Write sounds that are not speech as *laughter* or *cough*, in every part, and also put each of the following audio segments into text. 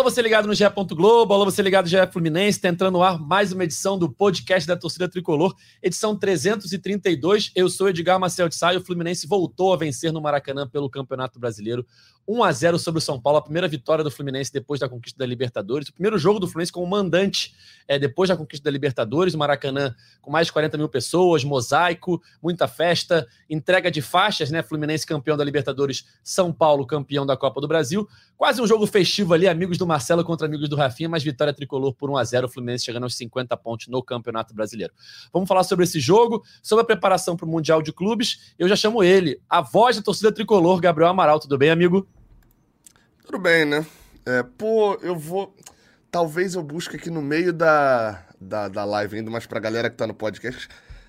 Alô, você ligado no GE. Globo, alô, você ligado no GE Fluminense, está entrando no ar mais uma edição do podcast da torcida tricolor, edição 332. Eu sou Edgar Marcel de Sá e o Fluminense voltou a vencer no Maracanã pelo Campeonato Brasileiro. 1 a 0 sobre o São Paulo, a primeira vitória do Fluminense depois da conquista da Libertadores. O primeiro jogo do Fluminense como mandante é, depois da conquista da Libertadores. O Maracanã com mais de 40 mil pessoas, mosaico, muita festa, entrega de faixas, né? Fluminense campeão da Libertadores, São Paulo campeão da Copa do Brasil. Quase um jogo festivo ali, amigos do Marcelo contra amigos do Rafinha, mas vitória tricolor por 1 a 0 o Fluminense chegando aos 50 pontos no Campeonato Brasileiro. Vamos falar sobre esse jogo, sobre a preparação para o Mundial de Clubes. Eu já chamo ele, a voz da torcida tricolor, Gabriel Amaral. Tudo bem, amigo? Tudo bem, né? É, pô, eu vou. Talvez eu busque aqui no meio da, da, da live, indo mais pra galera que tá no podcast.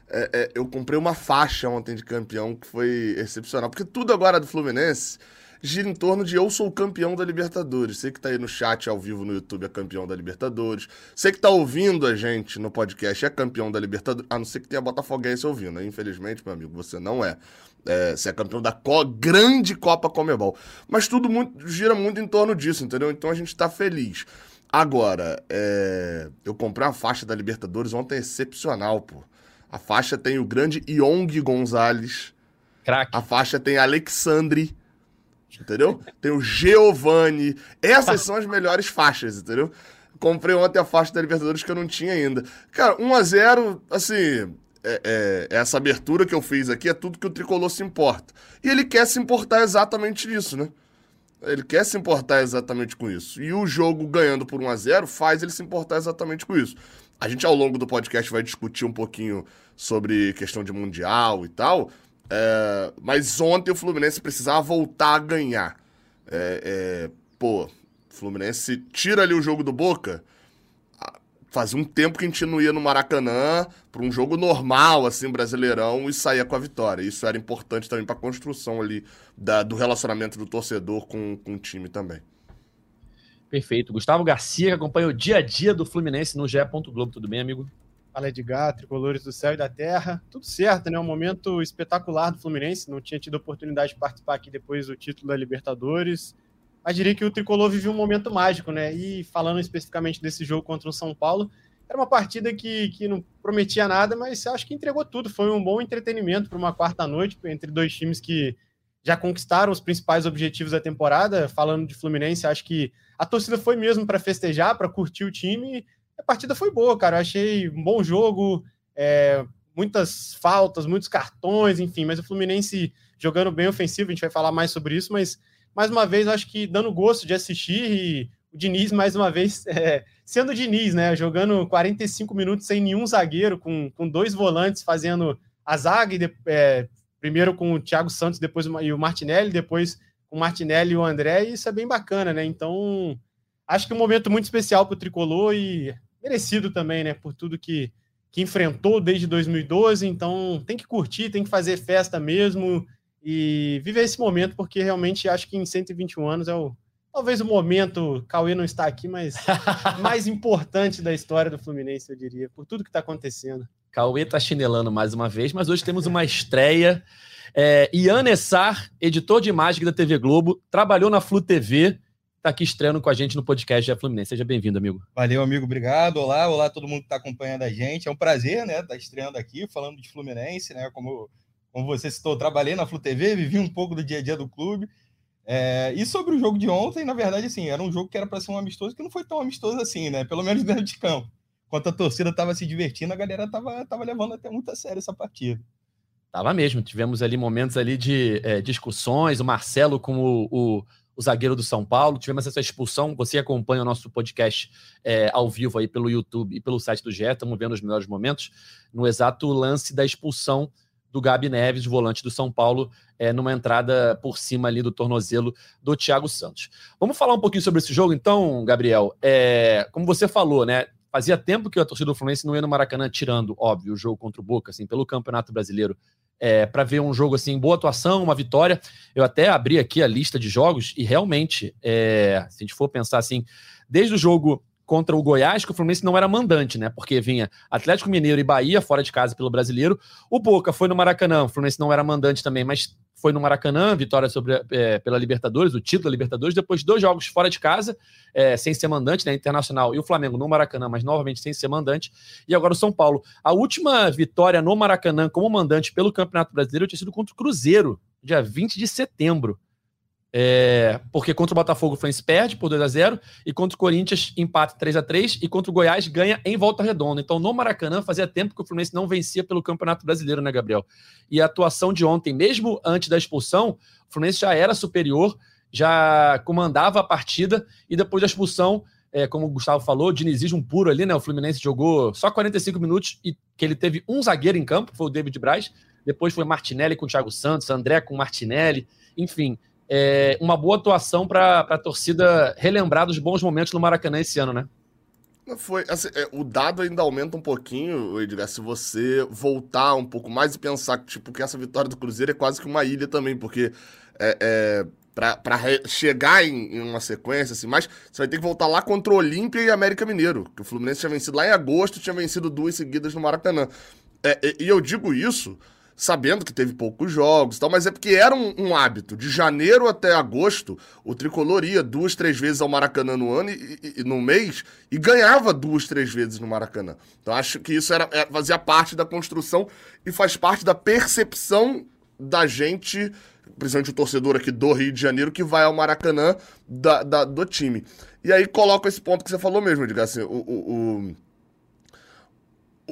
É, é, eu comprei uma faixa ontem de campeão que foi excepcional. Porque tudo agora do Fluminense gira em torno de eu sou campeão da Libertadores. Você que tá aí no chat ao vivo no YouTube é campeão da Libertadores. Você que tá ouvindo a gente no podcast é campeão da Libertadores. A não ser que tenha Botafoguense ouvindo, né? Infelizmente, meu amigo, você não é. É você é campeão da co grande Copa Comebol. Mas tudo muito, gira muito em torno disso, entendeu? Então a gente tá feliz. Agora, é... eu comprei uma faixa da Libertadores ontem excepcional, pô. A faixa tem o grande Yong Gonzalez. Crack. A faixa tem Alexandre entendeu? Tem o Giovanni. Essas são as melhores faixas, entendeu? Comprei ontem a faixa da Libertadores que eu não tinha ainda. Cara, 1x0, assim, é, é, essa abertura que eu fiz aqui é tudo que o tricolor se importa. E ele quer se importar exatamente nisso, né? Ele quer se importar exatamente com isso. E o jogo ganhando por 1 a 0 faz ele se importar exatamente com isso. A gente, ao longo do podcast, vai discutir um pouquinho sobre questão de mundial e tal. É, mas ontem o Fluminense precisava voltar a ganhar. É, é, pô, Fluminense tira ali o jogo do Boca. Fazia um tempo que a gente não ia no Maracanã para um jogo normal, assim, brasileirão, e saía com a vitória. Isso era importante também para a construção ali da, do relacionamento do torcedor com, com o time também. Perfeito. Gustavo Garcia, que acompanha o dia a dia do Fluminense no GE. Globo. Tudo bem, amigo? Fala Edgar, tricolores do céu e da terra. Tudo certo, né? Um momento espetacular do Fluminense. Não tinha tido a oportunidade de participar aqui depois do título da Libertadores. Mas diria que o tricolor viveu um momento mágico, né? E falando especificamente desse jogo contra o São Paulo, era uma partida que, que não prometia nada, mas acho que entregou tudo. Foi um bom entretenimento para uma quarta noite entre dois times que já conquistaram os principais objetivos da temporada. Falando de Fluminense, acho que a torcida foi mesmo para festejar, para curtir o time a partida foi boa, cara. Achei um bom jogo, é, muitas faltas, muitos cartões, enfim, mas o Fluminense jogando bem ofensivo, a gente vai falar mais sobre isso, mas mais uma vez acho que dando gosto de assistir e o Diniz, mais uma vez, *laughs* é, sendo o Diniz, né? Jogando 45 minutos sem nenhum zagueiro, com, com dois volantes fazendo a zaga, e de, é, primeiro com o Thiago Santos, depois e o Martinelli, depois com o Martinelli e o André, e isso é bem bacana, né? Então, acho que é um momento muito especial para o tricolor e merecido também, né? Por tudo que, que enfrentou desde 2012. Então tem que curtir, tem que fazer festa mesmo e viver esse momento, porque realmente acho que em 121 anos é o. Talvez o momento, Cauê não está aqui, mas *laughs* mais importante da história do Fluminense, eu diria, por tudo que está acontecendo. Cauê está chinelando mais uma vez, mas hoje temos uma estreia. É, Ian Essar, editor de imagem da TV Globo, trabalhou na Flu TV, está aqui estreando com a gente no podcast da Fluminense. Seja bem-vindo, amigo. Valeu, amigo. Obrigado. Olá, olá todo mundo que está acompanhando a gente. É um prazer, né, estar tá estreando aqui, falando de Fluminense, né? Como, como você citou, trabalhei na Flu TV, vivi um pouco do dia a dia do clube. É, e sobre o jogo de ontem, na verdade, assim, era um jogo que era para ser um amistoso, que não foi tão amistoso assim, né? Pelo menos *laughs* dentro de campo. Enquanto a torcida estava se divertindo, a galera estava tava levando até muito a sério essa partida. Tava mesmo. Tivemos ali momentos ali de é, discussões, o Marcelo com o, o o zagueiro do São Paulo. Tivemos essa expulsão. Você acompanha o nosso podcast é, ao vivo aí pelo YouTube e pelo site do GE. Estamos vendo os melhores momentos no exato lance da expulsão do Gabi Neves, volante do São Paulo, é, numa entrada por cima ali do tornozelo do Thiago Santos. Vamos falar um pouquinho sobre esse jogo, então, Gabriel. É, como você falou, né? Fazia tempo que a torcida do Fluminense não ia no Maracanã, tirando, óbvio, o jogo contra o Boca, assim, pelo Campeonato Brasileiro é, para ver um jogo assim, boa atuação, uma vitória. Eu até abri aqui a lista de jogos e realmente, é, se a gente for pensar assim, desde o jogo contra o Goiás, que o Fluminense não era mandante, né? Porque vinha Atlético Mineiro e Bahia fora de casa pelo brasileiro. O Boca foi no Maracanã, o Fluminense não era mandante também, mas foi no Maracanã, vitória sobre, é, pela Libertadores, o título da Libertadores, depois dois jogos fora de casa, é, sem ser mandante, né? Internacional e o Flamengo no Maracanã, mas novamente sem ser mandante. E agora o São Paulo. A última vitória no Maracanã como mandante pelo Campeonato Brasileiro tinha sido contra o Cruzeiro, dia 20 de setembro. É, porque contra o Botafogo o Fluminense perde por 2 a 0 e contra o Corinthians empate 3 a 3 e contra o Goiás ganha em volta redonda. Então no Maracanã fazia tempo que o Fluminense não vencia pelo Campeonato Brasileiro, né, Gabriel? E a atuação de ontem, mesmo antes da expulsão, o Fluminense já era superior, já comandava a partida e depois da expulsão, é, como o Gustavo falou, dinizismo puro ali, né? O Fluminense jogou só 45 minutos e que ele teve um zagueiro em campo, foi o David Braz. Depois foi Martinelli com o Thiago Santos, André com Martinelli, enfim é, uma boa atuação para a torcida relembrar dos bons momentos no Maracanã esse ano, né? Foi, assim, é, o dado ainda aumenta um pouquinho, Edgar, se você voltar um pouco mais e pensar que, tipo, que essa vitória do Cruzeiro é quase que uma ilha também, porque é, é para chegar em, em, uma sequência, assim, mas você vai ter que voltar lá contra o Olímpia e América Mineiro, que o Fluminense tinha vencido lá em agosto, tinha vencido duas seguidas no Maracanã. É, e eu digo isso sabendo que teve poucos jogos e tal, mas é porque era um, um, hábito. De janeiro até agosto, o tricolor ia duas, três vezes ao Maracanã no ano e, e, no mês e ganhava duas, três vezes no Maracanã. Então acho que isso era, era, fazia parte da construção e faz parte da percepção da gente, principalmente o torcedor aqui do Rio de Janeiro, que vai ao Maracanã da, da do time. E aí coloca esse ponto que você falou mesmo, diga assim, o, o, o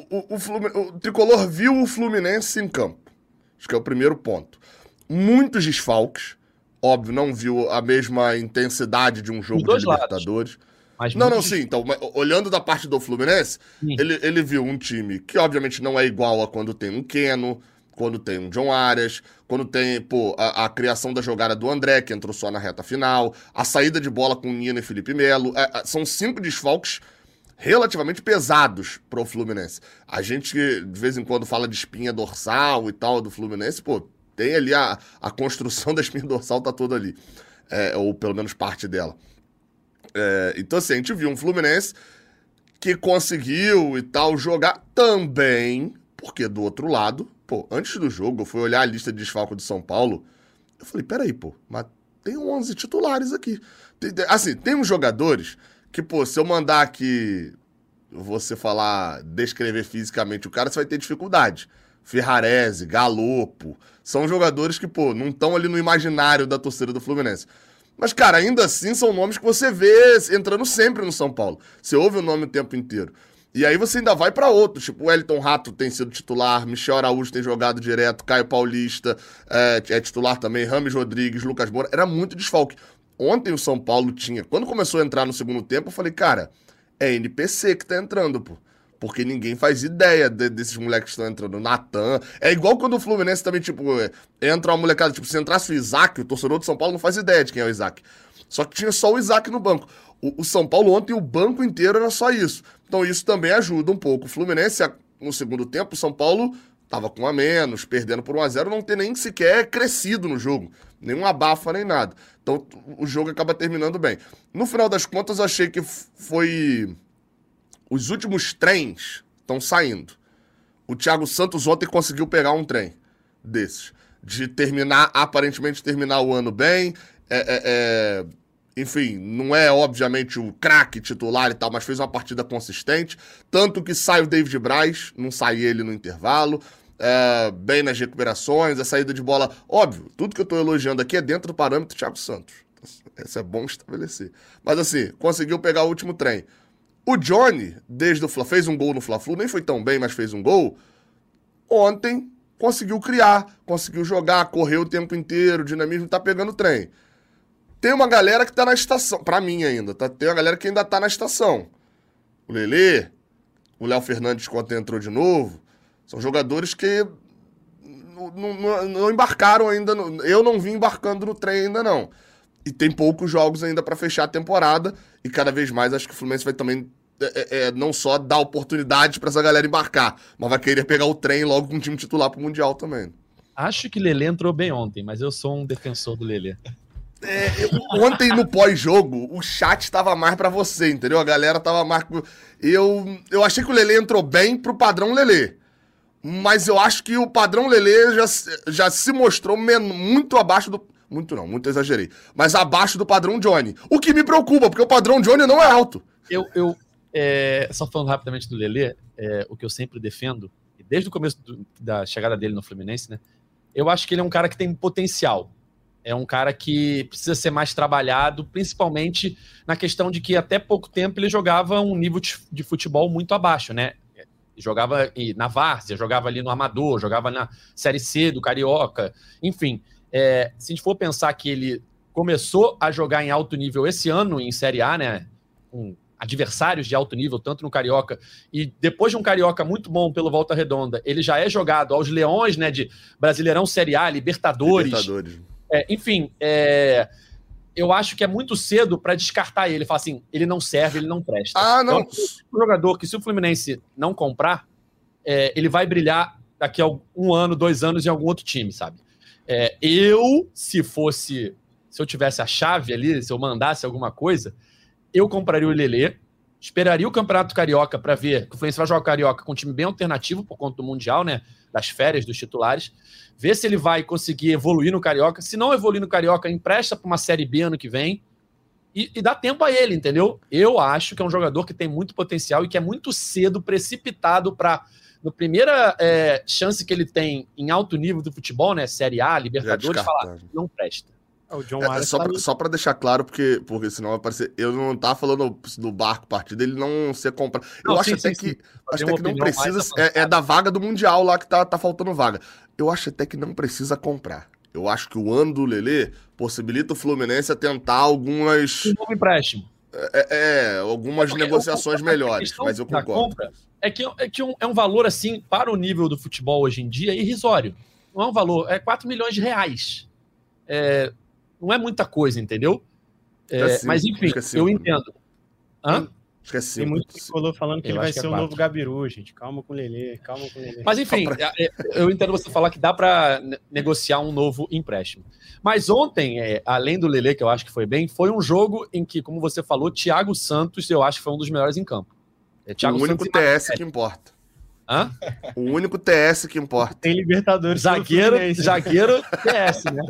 o, o, o, Tricolor viu o Fluminense em campo. Acho que é o primeiro ponto. Muitos desfalques. Óbvio, não viu a mesma intensidade de um jogo de Libertadores. Mas não, não, sim. Então, olhando da parte do Fluminense, ele, ele viu um time que, obviamente, não é igual a quando tem um Keno, quando tem um John Arias, quando tem, pô, a, a, criação da jogada do André, que entrou só na reta final, a saída de bola com o Nino e Felipe Melo. É, são cinco desfalques relativamente pesados pro Fluminense. A gente de vez em quando fala de espinha dorsal e tal do Fluminense, pô, tem ali a, a construção *laughs* da espinha dorsal tá toda ali. É, ou pelo menos parte dela. É, então assim, a gente viu um Fluminense que conseguiu e tal jogar também, porque do outro lado, pô, antes do jogo eu fui olhar a lista de desfalco de São Paulo, eu falei, peraí, pô, mas tem 11 titulares aqui. Tem, assim, tem uns jogadores que, pô, se eu mandar aqui você falar, descrever fisicamente o cara, você vai ter dificuldade. Ferrarese, Galopo, são jogadores que, pô, não estão ali no imaginário da torcida do Fluminense. Mas, cara, ainda assim são nomes que você vê entrando sempre no São Paulo. Você ouve o nome o tempo inteiro. E aí você ainda vai para outros, tipo o Elton Rato tem sido titular, Michel Araújo tem jogado direto, Caio Paulista é, é titular também, Rames Rodrigues, Lucas Moura. Era muito desfalque. Ontem o São Paulo tinha. Quando começou a entrar no segundo tempo, eu falei, cara, é NPC que tá entrando, pô. Porque ninguém faz ideia de, desses moleques que estão entrando. Natan. É igual quando o Fluminense também, tipo, é, entra uma molecada. Tipo, se entrasse o Isaac, o torcedor do São Paulo não faz ideia de quem é o Isaac. Só que tinha só o Isaac no banco. O, o São Paulo ontem, o banco inteiro era só isso. Então isso também ajuda um pouco. O Fluminense, no segundo tempo, o São Paulo tava com a menos, perdendo por 1 a 0 não ter nem sequer crescido no jogo. Nenhum abafa, nem nada. Então o jogo acaba terminando bem. No final das contas, achei que foi. Os últimos trens estão saindo. O Thiago Santos ontem conseguiu pegar um trem desses. De terminar, aparentemente terminar o ano bem. É, é, é... Enfim, não é obviamente o craque titular e tal, mas fez uma partida consistente. Tanto que sai o David Braz, não sai ele no intervalo é, bem nas recuperações, a saída de bola. Óbvio, tudo que eu estou elogiando aqui é dentro do parâmetro Thiago Santos. Isso é bom estabelecer. Mas assim, conseguiu pegar o último trem. O Johnny, desde o Fla, fez um gol no Fla-Flu, nem foi tão bem, mas fez um gol. Ontem conseguiu criar, conseguiu jogar, correu o tempo inteiro, dinamismo, tá pegando trem. Tem uma galera que tá na estação, para mim ainda, tá? Tem uma galera que ainda tá na estação. O Lelê, o Léo Fernandes quando entrou de novo, são jogadores que não, não, não embarcaram ainda. No, eu não vim embarcando no trem ainda, não. E tem poucos jogos ainda para fechar a temporada. E cada vez mais acho que o Fluminense vai também é, é, é não só dar oportunidade para essa galera embarcar, mas vai querer pegar o trem logo com o time titular pro Mundial também. Acho que Lele entrou bem ontem, mas eu sou um defensor do Lele. É, ontem no pós-jogo, o chat tava mais pra você, entendeu? A galera tava mais. Eu, eu achei que o Lele entrou bem pro padrão Lele. Mas eu acho que o padrão Lele já, já se mostrou muito abaixo do. Muito não, muito exagerei. Mas abaixo do padrão Johnny. O que me preocupa, porque o padrão Johnny não é alto. Eu, eu é, só falando rapidamente do Lelê, é, o que eu sempre defendo, desde o começo do- da chegada dele no Fluminense, né? Eu acho que ele é um cara que tem potencial. É um cara que precisa ser mais trabalhado, principalmente na questão de que até pouco tempo ele jogava um nível de futebol muito abaixo, né? Jogava na Várzea, jogava ali no Amador, jogava na Série C do Carioca, enfim. é, se a gente for pensar que ele começou a jogar em alto nível esse ano em Série A, né? Com adversários de alto nível, tanto no Carioca, e depois de um Carioca muito bom pelo Volta Redonda, ele já é jogado aos leões, né? De Brasileirão Série A, Libertadores. Libertadores. É, enfim, é, eu acho que é muito cedo para descartar ele. Falar assim, ele não serve, ele não presta. Ah, não. Acho um jogador que, se o Fluminense não comprar, é, ele vai brilhar daqui a um ano, dois anos em algum outro time, sabe? É, eu, se fosse. Se eu tivesse a chave ali, se eu mandasse alguma coisa, eu compraria o Lelê, esperaria o Campeonato Carioca para ver que o Fluminense vai jogar o Carioca com um time bem alternativo por conta do Mundial, né? Das férias dos titulares. Ver se ele vai conseguir evoluir no Carioca. Se não evoluir no Carioca, empresta para uma Série B ano que vem. E, e dá tempo a ele, entendeu? Eu acho que é um jogador que tem muito potencial e que é muito cedo, precipitado para. No primeira é, chance que ele tem em alto nível do futebol, né? Série A, Libertadores, falar, não presta. O John É, Arias só, tá pra, só pra deixar claro, porque, porque senão vai parecer. Eu não tava falando do barco partida, ele não ser comprado. Eu Não, acho sim, até sim, que. sim. Acho até que não precisa. É, é da vaga do Mundial lá que tá, tá faltando vaga. Eu acho até que não precisa comprar. Eu acho que o ano do Lelê possibilita o Fluminense a tentar algumas. Um novo empréstimo. É, é, algumas Porque negociações melhores, mas eu concordo. é que, é, que um- é um valor, assim, para o nível do futebol hoje em dia, irrisório. Não é um valor, é 4 milhões de reais. É, não é muita coisa, entendeu? É, É mas, enfim, é eu né? entendo. Hã? Que é Tem muito tricolor falando que Eu ele vai que é ser o quatro. novo Gabiru, gente. Calma com o Lelê, calma com o Lelê. Mas enfim, eu entendo você falar que dá para negociar um novo empréstimo. Mas ontem, é, além do Lele, que eu acho que foi bem, foi um jogo em que, como você falou, Thiago Santos, eu acho que foi um dos melhores em campo. É, Thiago o único Santos TS que importa. Hã? O único TS que importa. Tem Libertadores. Zagueiro, zagueiro *laughs* PS, né?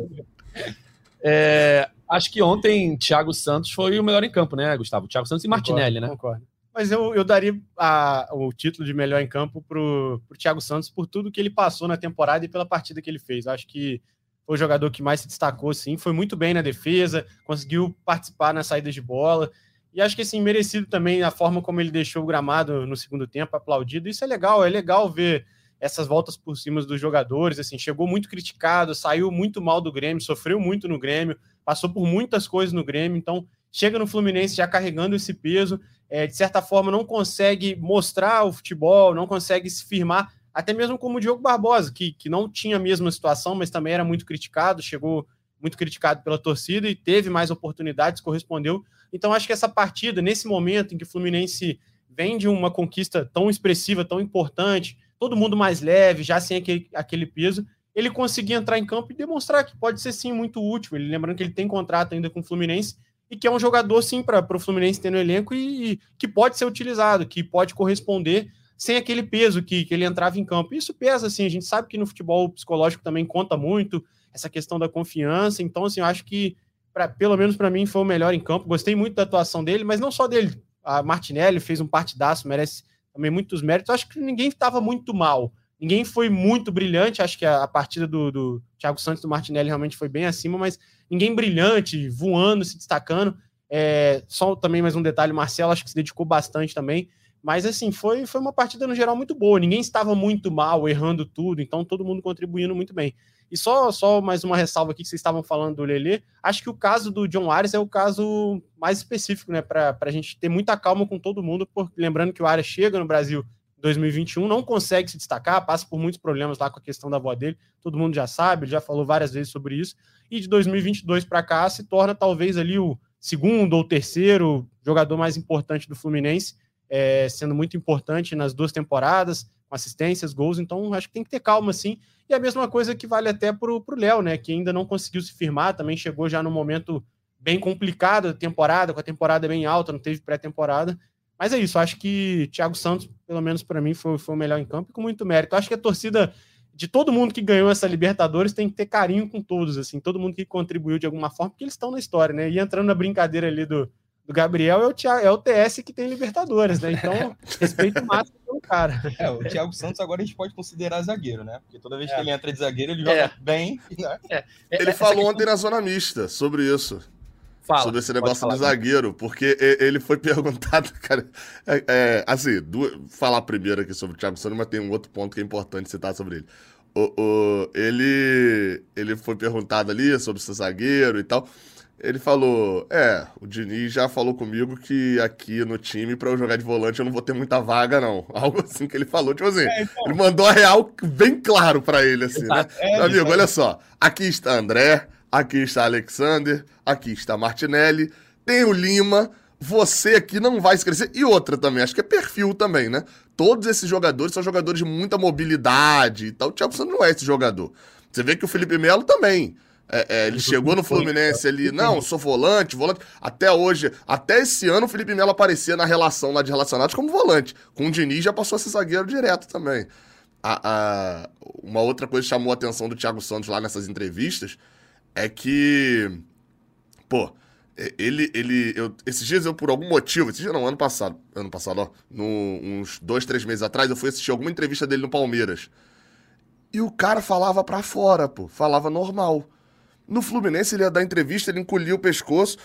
É, acho que ontem Thiago Santos foi o melhor em campo, né, Gustavo? Thiago Santos e Martinelli, Concordo, né? Concordo. Mas eu, eu daria a- o título de melhor em campo pro, pro Thiago Santos por tudo que ele passou na temporada e pela partida que ele fez. Acho que foi o jogador que mais se destacou, sim. Foi muito bem na defesa, conseguiu participar nas saídas de bola. E acho que, assim, merecido também a forma como ele deixou o gramado no segundo tempo, aplaudido. Isso é legal, é legal ver essas voltas por cima dos jogadores. Assim, chegou muito criticado, saiu muito mal do Grêmio, sofreu muito no Grêmio, passou por muitas coisas no Grêmio. Então, chega no Fluminense já carregando esse peso é, de certa forma, não consegue mostrar o futebol, não consegue se firmar, até mesmo como o Diogo Barbosa, que, que não tinha a mesma situação, mas também era muito criticado, chegou muito criticado pela torcida e teve mais oportunidades, correspondeu. Então, acho que essa partida, nesse momento em que o Fluminense vem de uma conquista tão expressiva, tão importante, todo mundo mais leve, já sem aquele, aquele peso, ele conseguir entrar em campo e demonstrar que pode ser sim muito útil. Ele lembrando que ele tem contrato ainda com o Fluminense e que é um jogador, sim, para o Fluminense ter no elenco e, e, que pode ser utilizado, que pode corresponder sem aquele peso que, que ele entrava em campo. Isso pesa, assim, a gente sabe que no futebol psicológico também conta muito essa questão da confiança. Então, assim, eu acho que, pra, pelo menos para mim, foi o melhor em campo. Gostei muito da atuação dele, mas não só dele. A Martinelli fez um partidaço, merece também muitos méritos. Acho que ninguém estava muito mal. Ninguém foi muito brilhante. Acho que a, a partida do, do Thiago Santos do Martinelli realmente foi bem acima, mas ninguém brilhante, voando, se destacando. É, só também mais um detalhe, Marcelo acho que se dedicou bastante também. Mas assim, foi, foi uma partida no geral muito boa. Ninguém estava muito mal, errando tudo, então todo mundo contribuindo muito bem. E só, só mais uma ressalva aqui que vocês estavam falando do Lelê. Acho que o caso do John Arias é o caso mais específico, né? Para a gente ter muita calma com todo mundo, porque lembrando que o Arias chega no Brasil em 2021, não consegue se destacar, passa por muitos problemas lá com a questão da avó dele. Todo mundo já sabe, ele já falou várias vezes sobre isso. E de 2022 para cá se torna talvez ali o segundo ou terceiro jogador mais importante do Fluminense, é, sendo muito importante nas duas temporadas, assistências, gols, então acho que tem que ter calma, sim. E a mesma coisa que vale até para o Léo, né? Que ainda não conseguiu se firmar, também chegou já no momento bem complicado da temporada, com a temporada bem alta, não teve pré-temporada. Mas é isso, acho que Thiago Santos, pelo menos para mim, foi, foi o melhor em campo e com muito mérito. Acho que a torcida de todo mundo que ganhou essa Libertadores tem que ter carinho com todos, assim, todo mundo que contribuiu de alguma forma, porque eles estão na história, né? E entrando na brincadeira ali do, do Gabriel, é o, Thiago, é o TS que tem Libertadores, né? Então, *laughs* respeito máximo pelo cara. É, o Thiago Santos agora a gente pode considerar zagueiro, né? Porque toda vez é. que ele entra de zagueiro, ele joga é. bem. Né? É. Ele falou questão... ontem na Zona Mista sobre isso. Fala, sobre esse negócio falar, do zagueiro, porque ele foi *laughs* perguntado, cara. É, é, assim, do, falar primeiro aqui sobre o Thiago Santos, mas tem um outro ponto que é importante citar sobre ele. O, o, ele, ele foi perguntado ali sobre ser zagueiro e tal. Ele falou: É, o Diniz já falou comigo que aqui no time, para eu jogar de volante, eu não vou ter muita vaga, não. *laughs* Algo assim que ele falou. Tipo assim, é, então... ele mandou a real bem claro para ele, assim, né? É, Meu amigo, olha só. Aqui está André, aqui está Alexander, aqui está Martinelli, tem o Lima, você aqui não vai se crescer. E outra também, acho que é perfil também, né? Todos esses jogadores são jogadores de muita mobilidade e tal. O Thiago Santos não é esse jogador. Você vê que o Felipe Melo também. É, é, ele chegou no Fluminense ali, não, sou volante, volante. Até hoje, até esse ano, o Felipe Melo aparecia na relação lá de relacionados como volante. Com o Diniz já passou a ser zagueiro direto também. A, a, uma outra coisa que chamou a atenção do Thiago Santos lá nessas entrevistas é que, pô, ele, ele, eu, esses dias eu, por algum motivo, esses dias não, ano passado, ano passado, ó, no, uns dois, três meses atrás, eu fui assistir alguma entrevista dele no Palmeiras. E o cara falava pra fora, pô, falava normal. No Fluminense, ele ia dar entrevista, ele encolhia o pescoço,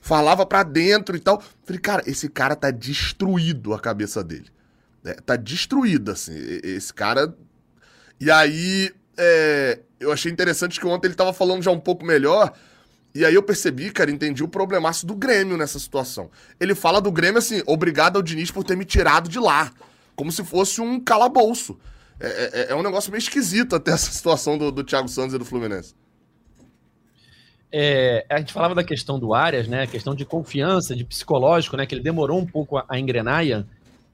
falava pra dentro e tal. Falei, cara, esse cara tá destruído a cabeça dele. É, tá destruída, assim. Esse cara. E aí, é, eu achei interessante que ontem ele tava falando já um pouco melhor. E aí eu percebi, cara, entendi o problemaço do Grêmio nessa situação. Ele fala do Grêmio assim, obrigado ao Diniz por ter me tirado de lá. Como se fosse um calabouço. É, é, é um negócio meio esquisito até essa *laughs* situação do, do Thiago Santos e do Fluminense. É, a gente falava da questão do Arias, né? A questão de confiança, de psicológico, né? Que ele demorou um pouco a, a engrenar.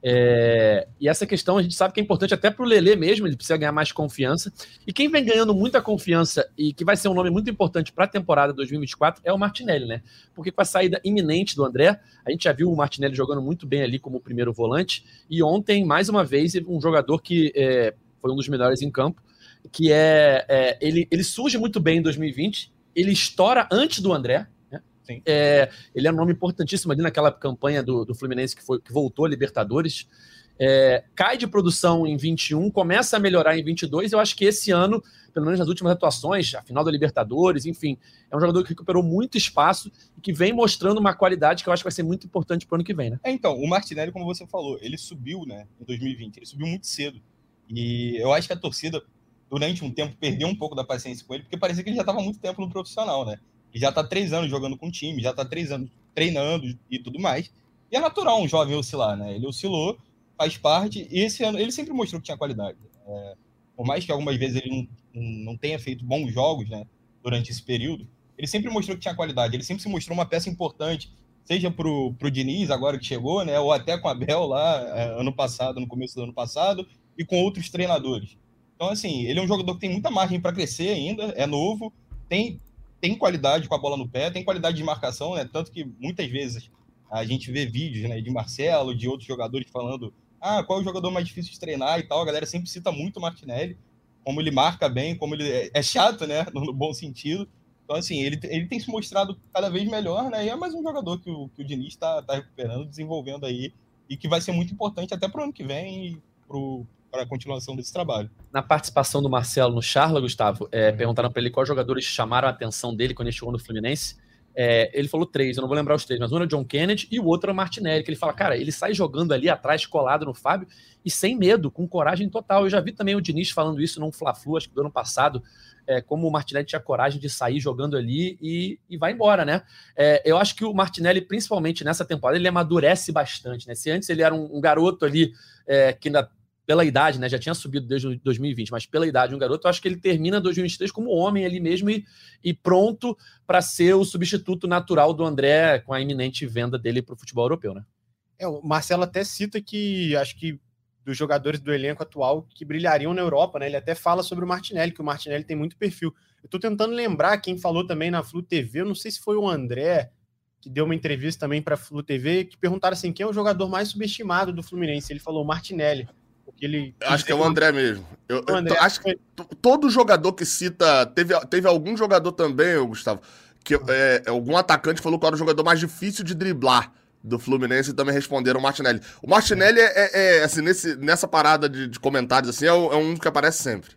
É, e essa questão a gente sabe que é importante até para o Lele mesmo, ele precisa ganhar mais confiança. E quem vem ganhando muita confiança e que vai ser um nome muito importante para a temporada 2024 é o Martinelli, né? Porque com a saída iminente do André, a gente já viu o Martinelli jogando muito bem ali como primeiro volante. E ontem, mais uma vez, um jogador que é, foi um dos melhores em campo, que é, é ele, ele surge muito bem em 2020, ele estoura antes do André, é, ele é um nome importantíssimo ali naquela campanha do, do Fluminense que, foi, que voltou a Libertadores. É, cai de produção em 21, começa a melhorar em 22. Eu acho que esse ano, pelo menos nas últimas atuações, a final da Libertadores, enfim, é um jogador que recuperou muito espaço e que vem mostrando uma qualidade que eu acho que vai ser muito importante para o ano que vem, né? É, então, o Martinelli, como você falou, ele subiu, né, em 2020, ele subiu muito cedo. E eu acho que a torcida, durante um tempo, perdeu um pouco da paciência com ele, porque parecia que ele já estava muito tempo no profissional, né? e já está três anos jogando com o time, já está três anos treinando e tudo mais. E é natural um jovem oscilar, né? Ele oscilou, faz parte, e esse ano ele sempre mostrou que tinha qualidade. É, por mais que algumas vezes ele não, não tenha feito bons jogos, né, durante esse período, ele sempre mostrou que tinha qualidade, ele sempre se mostrou uma peça importante, seja pro, pro Diniz, agora que chegou, né, ou até com a Bel lá, é, ano passado, no começo do ano passado, e com outros treinadores. Então, assim, ele é um jogador que tem muita margem para crescer ainda, é novo, tem, tem qualidade com a bola no pé, tem qualidade de marcação, né? Tanto que muitas vezes a gente vê vídeos né, de Marcelo, de outros jogadores falando ah, qual é o jogador mais difícil de treinar e tal. A galera sempre cita muito o Martinelli, como ele marca bem, como ele é, é chato, né? *laughs* No, bom sentido. Então, assim, ele, ele tem se mostrado cada vez melhor, né? E é mais um jogador que o, que o Diniz está tá recuperando, desenvolvendo aí, e que vai ser muito importante até para o ano que vem e para a continuação desse trabalho. Na participação do Marcelo no Charla, Gustavo, é, uhum. perguntaram para ele quais jogadores chamaram a atenção dele quando ele chegou no Fluminense. É, ele falou três, eu não vou lembrar os três, mas um era o John Kennedy e o outro era o Martinelli, que ele fala, cara, ele sai jogando ali atrás, colado no Fábio, e sem medo, com coragem total. Eu já vi também o Diniz falando isso num Fla-Flu, acho que do ano passado, é, como o Martinelli tinha coragem de sair jogando ali e, e vai embora, né? É, eu acho que o Martinelli, principalmente nessa temporada, ele amadurece bastante, né? Se antes ele era um, um garoto ali é, que ainda pela idade, né? Já tinha subido desde 2020, mas pela idade, um garoto, eu acho que ele termina 2023 como homem ali mesmo e, e pronto para ser o substituto natural do André com a iminente venda dele para o futebol europeu, né? É, o Marcelo até cita que acho que dos jogadores do elenco atual que brilhariam na Europa, né? Ele até fala sobre o Martinelli, que o Martinelli tem muito perfil. Eu tô tentando lembrar quem falou também na Flu TV, eu não sei se foi o André, que deu uma entrevista também para a Flu TV, que perguntaram assim, quem é o jogador mais subestimado do Fluminense? Ele falou Martinelli. Ele acho que é o André mesmo. Eu, o André, acho que todo jogador que cita. Teve, teve algum jogador também, Gustavo, que é, algum atacante falou que era o jogador mais difícil de driblar do Fluminense e também responderam o Martinelli. O Martinelli é, é, é assim, nesse, nessa parada de, de comentários, assim, é, é, um que aparece sempre.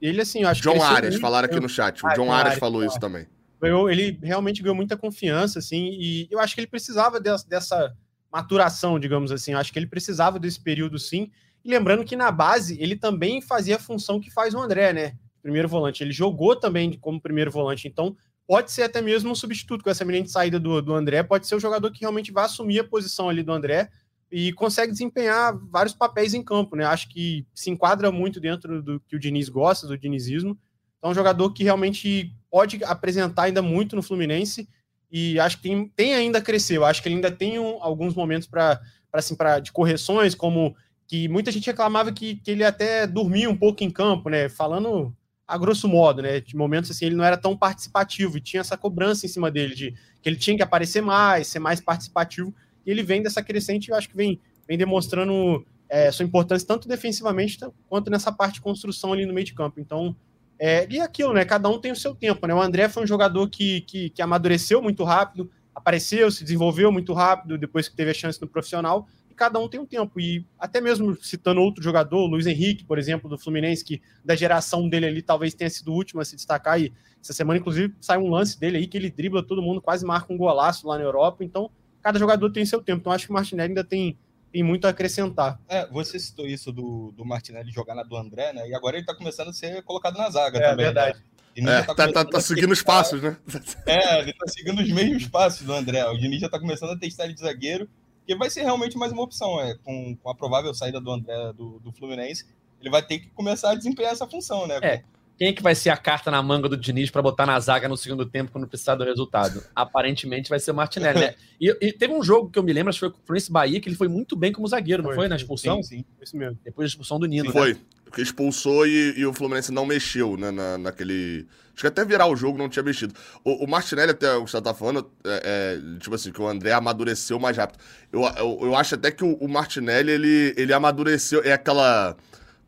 Ele, assim, eu acho John que. John Arias, falaram aqui no chat. O ah, John Arias falou isso também. Ganhou, ele realmente ganhou muita confiança, assim, e eu acho que ele precisava dessa, dessa maturação, digamos assim. Eu acho que ele precisava desse período, sim. E lembrando que na base ele também fazia a função que faz o André, né? Primeiro volante. Ele jogou também como primeiro volante. Então, pode ser até mesmo um substituto com essa eminente saída do, do André. Pode ser o jogador que realmente vai assumir a posição ali do André e consegue desempenhar vários papéis em campo, né? Acho que se enquadra muito dentro do que o Diniz gosta, do dinizismo. Então, é um jogador que realmente pode apresentar ainda muito no Fluminense e acho que tem, tem ainda a crescer. Eu acho que ele ainda tem um, alguns momentos para assim, pra, de correções, como que muita gente reclamava que, que ele até dormia um pouco em campo, né? Falando a grosso modo, né? De momentos assim, ele não era tão participativo e tinha essa cobrança em cima dele de que ele tinha que aparecer mais, ser mais participativo. E ele vem dessa crescente, eu acho que vem, vem demonstrando é, sua importância tanto defensivamente quanto nessa parte de construção ali no meio de campo. Então, é, e aquilo, né? Cada um tem o seu tempo, né? O André foi um jogador que, que, que, amadureceu muito rápido, apareceu, se desenvolveu muito rápido depois que teve a chance no profissional, e cada um tem um tempo. E até mesmo citando outro jogador, Luiz Henrique, por exemplo, do Fluminense, que da geração dele ali talvez tenha sido o último a se destacar, e essa semana, inclusive, sai um lance dele aí que ele dribla todo mundo, quase marca um golaço lá na Europa. Então, cada jogador tem seu tempo. Então, acho que o Martinelli ainda tem tem muito a acrescentar. É, você citou isso do, do Martinelli jogar na do André, né? E agora ele tá começando a ser colocado na zaga é, também. É verdade. Né? É, tá, tá, tá seguindo os passos, né? *laughs* É, ele tá seguindo os mesmos passos do André. O Diniz já tá começando a testar ele de zagueiro, que vai ser realmente mais uma opção, é, com, com a provável saída do André do, do Fluminense, ele vai ter que começar a desempenhar essa função, né? É. Quem é que vai ser a carta na manga do Diniz para botar na zaga no segundo tempo quando precisar do resultado? Aparentemente vai ser o Martinelli, né? *laughs* E, e, teve um jogo que eu me lembro, acho que foi o Fluminense Bahia, que ele foi muito bem como zagueiro, não foi? foi na expulsão? Sim, sim, isso mesmo. Depois da expulsão do Nino. Sim, né? Foi. Porque expulsou e, e, o Fluminense não mexeu, né? Na, naquele. Acho que até virar o jogo não tinha mexido. O, o Martinelli, até o que você tá falando, é, é, tipo assim, que o André amadureceu mais rápido. Eu, eu, eu acho até que o, o Martinelli, ele, ele amadureceu. É aquela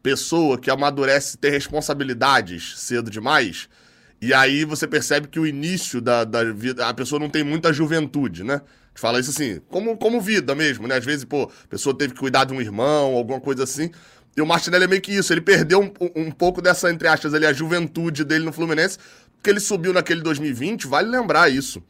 pessoa que amadurece ter responsabilidades cedo demais. E aí você percebe que o início da, da vida. A pessoa não tem muita juventude, né? A fala isso assim, como, como vida mesmo, né? Às vezes, pô, a pessoa teve que cuidar de um irmão, alguma coisa assim. E o Martinelli é meio que isso. Ele perdeu um, um pouco dessa, entre aspas, ali, a juventude dele no Fluminense, porque ele subiu naquele 2020, vale lembrar isso.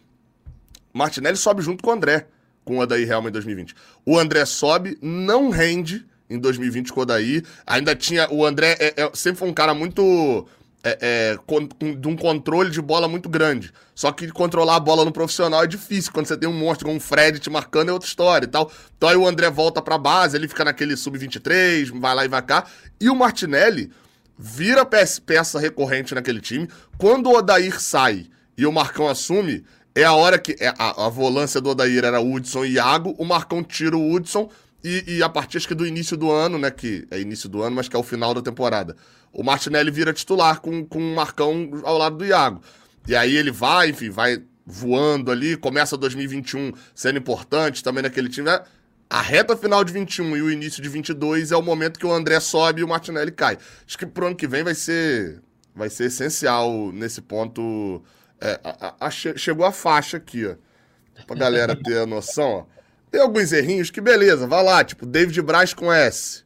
Martinelli sobe junto com o André, com o Adair Helma em 2020. O André sobe, não rende em 2020 com o Odaí. Ainda tinha. O André é, é, sempre foi um cara muito. É, é, com, de um controle de bola muito grande. Só que controlar a bola no profissional é difícil. Quando você tem um monstro como um Fred te marcando é outra história e tal. Então aí o André volta pra base, ele fica naquele sub-23, vai lá e vai cá. E o Martinelli vira peça, peça recorrente naquele time. Quando o Odair sai e o Marcão assume, é a hora que. É, a, a volância do Odair era Hudson e Iago, o Marcão tira o Hudson e, e, a partir que do início do ano, né? Que é início do ano, mas que é o final da temporada. O Martinelli vira titular com, com o Marcão ao lado do Iago. E aí ele vai, enfim, vai voando ali, começa 2021 sendo importante também naquele time. Né? A reta final de 21 e o início de 22 é o momento que o André sobe e o Martinelli cai. Acho que pro ano que vem vai ser, vai ser essencial nesse ponto. É, a, a, a, chegou a faixa aqui, ó. Pra galera ter a noção, ó. Tem alguns errinhos que, beleza, vai lá, tipo, David Braz com S.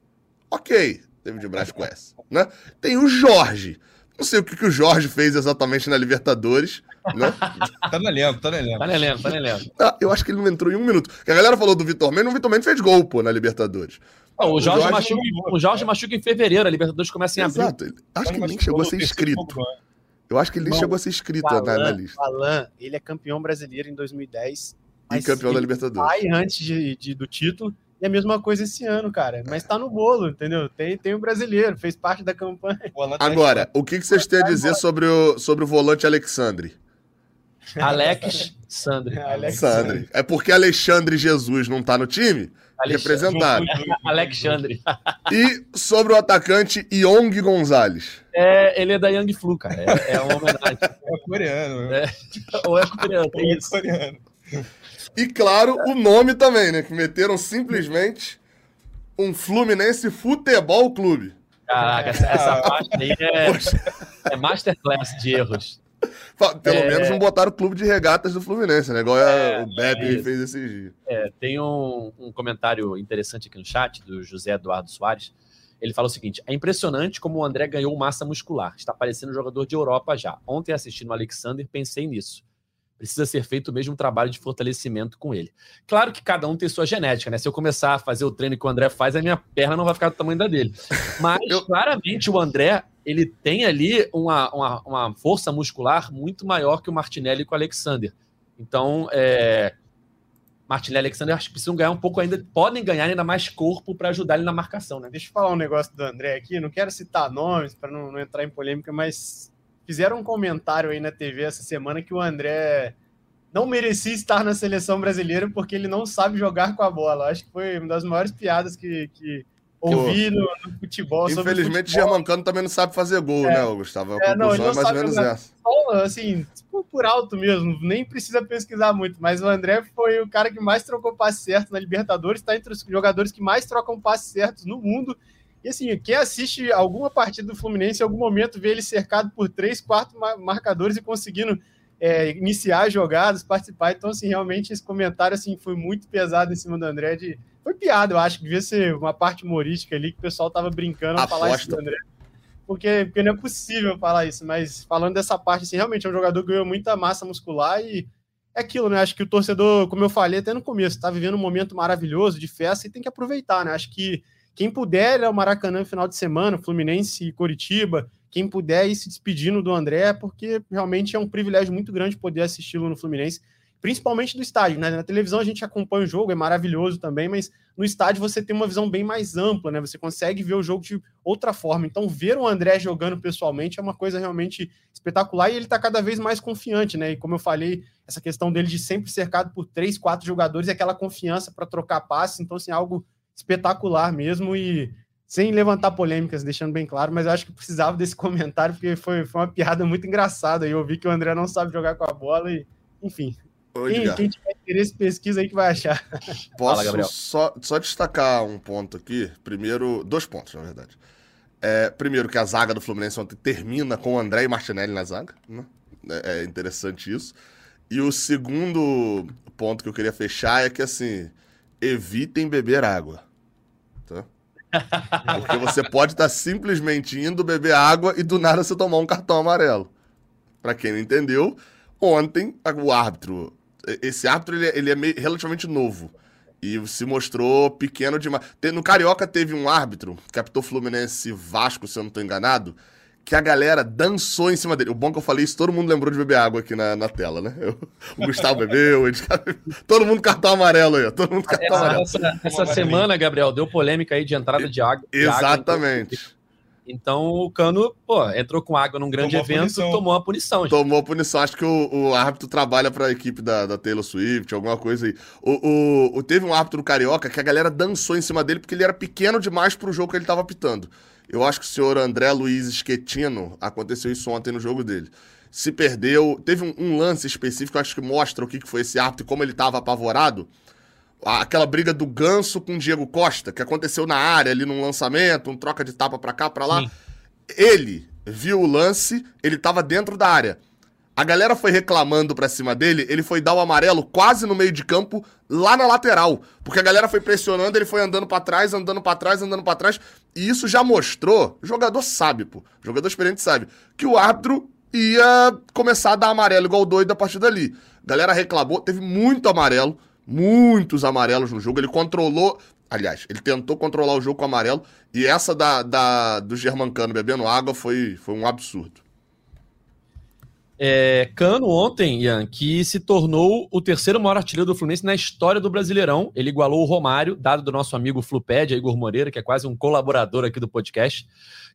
Ok, David Braz com S. Né? Tem o Jorge. Não sei o que, que o Jorge fez exatamente na Libertadores. Né? *laughs* tá no elenco, tá no elenco. Tá no elenco, tá no elenco. Ah, eu acho que ele não entrou em um minuto. Porque a galera falou do Vitor Mendes, o Vitor Mendes fez gol, pô, na Libertadores. Oh, o, Jorge o, Jorge machuca, o Jorge machuca em fevereiro, a Libertadores começa em abril. Exato. Acho que ele nem chegou a ser inscrito. Eu acho que ele nem chegou a ser inscrito Alan, na, na lista. Alan, ele é campeão brasileiro em 2010 e campeão da Libertadores. Sai antes de, de, do título. E a mesma coisa esse ano, cara. Mas tá no bolo, entendeu? Tem, tem o brasileiro, fez parte da campanha. Agora, o que, que vocês têm a dizer sobre o, sobre o volante Alexandre? Alex *laughs* Sandri. Alex Sandri. É porque Alexandre Jesus não tá no time? Representado. Alexandre. E sobre o atacante Yong Gonzalez. É, ele é da Young Flu, cara. É, é uma homenagem. *laughs* É coreano. né? É. Ou é coreano, tem É isso. coreano. *laughs* E claro, o nome também, né? Que meteram simplesmente um Fluminense Futebol Clube. Caraca, essa, essa parte aí é, é masterclass de erros. Pelo É. menos não botaram o clube de regatas do Fluminense, né? Igual É, o Beppe é fez esses dias. É, tem um, um comentário interessante aqui no chat do José Eduardo Soares. Ele fala o seguinte: é impressionante como o André ganhou massa muscular. Está parecendo um jogador de Europa já. Ontem, assistindo o Alexander, pensei nisso. Precisa ser feito o mesmo trabalho de fortalecimento com ele. Claro que cada um tem sua genética, né? Se eu começar a fazer o treino que o André faz, a minha perna não vai ficar do tamanho da dele. Mas Eu- claramente o André ele tem ali uma, uma, uma força muscular muito maior que o Martinelli com o Alexander. Então, é, Martinelli e Alexander acho que precisam ganhar um pouco ainda, podem ganhar ainda mais corpo para ajudar ele na marcação, né? Deixa eu falar um negócio do André aqui. Não quero citar nomes para não, não entrar em polêmica, mas fizeram um comentário aí na TV essa semana que o André não merecia estar na seleção brasileira porque ele não sabe jogar com a bola. Acho que foi uma das maiores piadas que, que ouvi no, no futebol. Infelizmente, o futebol. Germancano também não sabe fazer gol, É. né, Gustavo? A É, não, é mais ou menos jogar. essa. Assim, tipo, por alto mesmo, nem precisa pesquisar muito, mas o André foi o cara que mais trocou passes certos na Libertadores, está entre os jogadores que mais trocam passes certos no mundo. E assim, quem assiste alguma partida do Fluminense, em algum momento vê ele cercado por três, quatro ma- marcadores e conseguindo é, iniciar jogadas, participar. Então, assim, realmente esse comentário assim, foi muito pesado em cima do André. De... Foi piada, eu acho que devia ser uma parte humorística ali, que o pessoal tava brincando ao falar isso do André porque, porque não é possível falar isso, mas falando dessa parte, assim, realmente é um jogador que ganhou muita massa muscular e é aquilo, né? Acho que o torcedor, como eu falei até no começo, tá vivendo um momento maravilhoso de festa e tem que aproveitar, né? Acho que quem puder ir ao Maracanã no final de semana, Fluminense e Coritiba, quem puder ir se despedindo do André, porque realmente é um privilégio muito grande poder assisti-lo no Fluminense, principalmente do estádio, né? Na televisão a gente acompanha o jogo, é maravilhoso também, mas no estádio você tem uma visão bem mais ampla, né? Você consegue ver o jogo de outra forma. Então, ver o André jogando pessoalmente é uma coisa realmente espetacular e ele tá cada vez mais confiante, né? E como eu falei, essa questão dele de sempre cercado por três, quatro jogadores, é aquela confiança para trocar passes. Então, assim, algo espetacular mesmo e sem levantar polêmicas, deixando bem claro, mas eu acho que precisava desse *laughs* comentário porque foi, foi uma piada muito engraçada. E eu vi que o André não sabe jogar com a bola e, enfim, Ô, quem, quem tiver interesse, pesquisa aí que vai achar. *laughs* posso Fala, Gabriel. só, só destacar um ponto aqui? Primeiro, dois pontos, na verdade. É, primeiro, que a zaga do Fluminense ontem termina com o André e Martinelli na zaga. Né? É, é interessante isso. E o segundo ponto que eu queria fechar é que, assim, evitem beber água. Tá? *laughs* Porque você pode estar simplesmente indo beber água e do nada você tomar um cartão amarelo. Pra quem não entendeu, ontem o árbitro, esse árbitro ele, é- ele é meio- relativamente novo e se mostrou pequeno demais. No Carioca teve um árbitro, que apitou Fluminense Vasco, se eu não tô enganado, que a galera dançou em cima dele. O bom que eu falei isso, todo mundo lembrou de beber água aqui na, na tela, né? Eu- o Gustavo bebeu, o todo mundo cartão amarelo aí, ó. Todo mundo cartão amarelo. Essa, essa semana, Gabriel, deu polêmica aí de entrada de água. de água. Exatamente. Então o Cano, pô, entrou com água num grande Tomou a evento, punição. tomou a punição. gente. Tomou a punição. Acho que o, o árbitro trabalha pra equipe da, da Taylor Swift, alguma coisa aí. O, o- o- teve um árbitro Carioca que a galera dançou em cima dele porque ele era pequeno demais pro jogo que ele tava apitando. Eu acho que o senhor André Luiz Schettino, aconteceu isso ontem no jogo dele. Se perdeu. Teve um, um lance específico, acho que mostra o que, que foi esse árbitro e como ele tava apavorado. Aquela briga do Ganso com o Diego Costa, que aconteceu na área ali num lançamento, um troca de tapa pra cá, pra lá. Sim. Ele viu o lance, ele tava dentro da área. A galera foi reclamando pra cima dele, ele foi dar o amarelo quase no meio de campo, lá na lateral. Porque a galera foi pressionando, ele foi andando pra trás, andando pra trás, andando pra trás. E isso já mostrou, jogador sabe, pô, jogador experiente sabe, que o árbitro ia começar a dar amarelo igual doido a partir dali. A galera reclamou, teve muito amarelo, muitos amarelos no jogo, ele controlou, aliás, ele tentou controlar o jogo com amarelo, e essa da, da- do Germancano bebendo água foi, foi um absurdo. É, Cano ontem, Ian, que se tornou o terceiro maior artilheiro do Fluminense na história do Brasileirão. Ele igualou o Romário, dado do nosso amigo Flupédia, Igor Moreira, que é quase um colaborador aqui do podcast.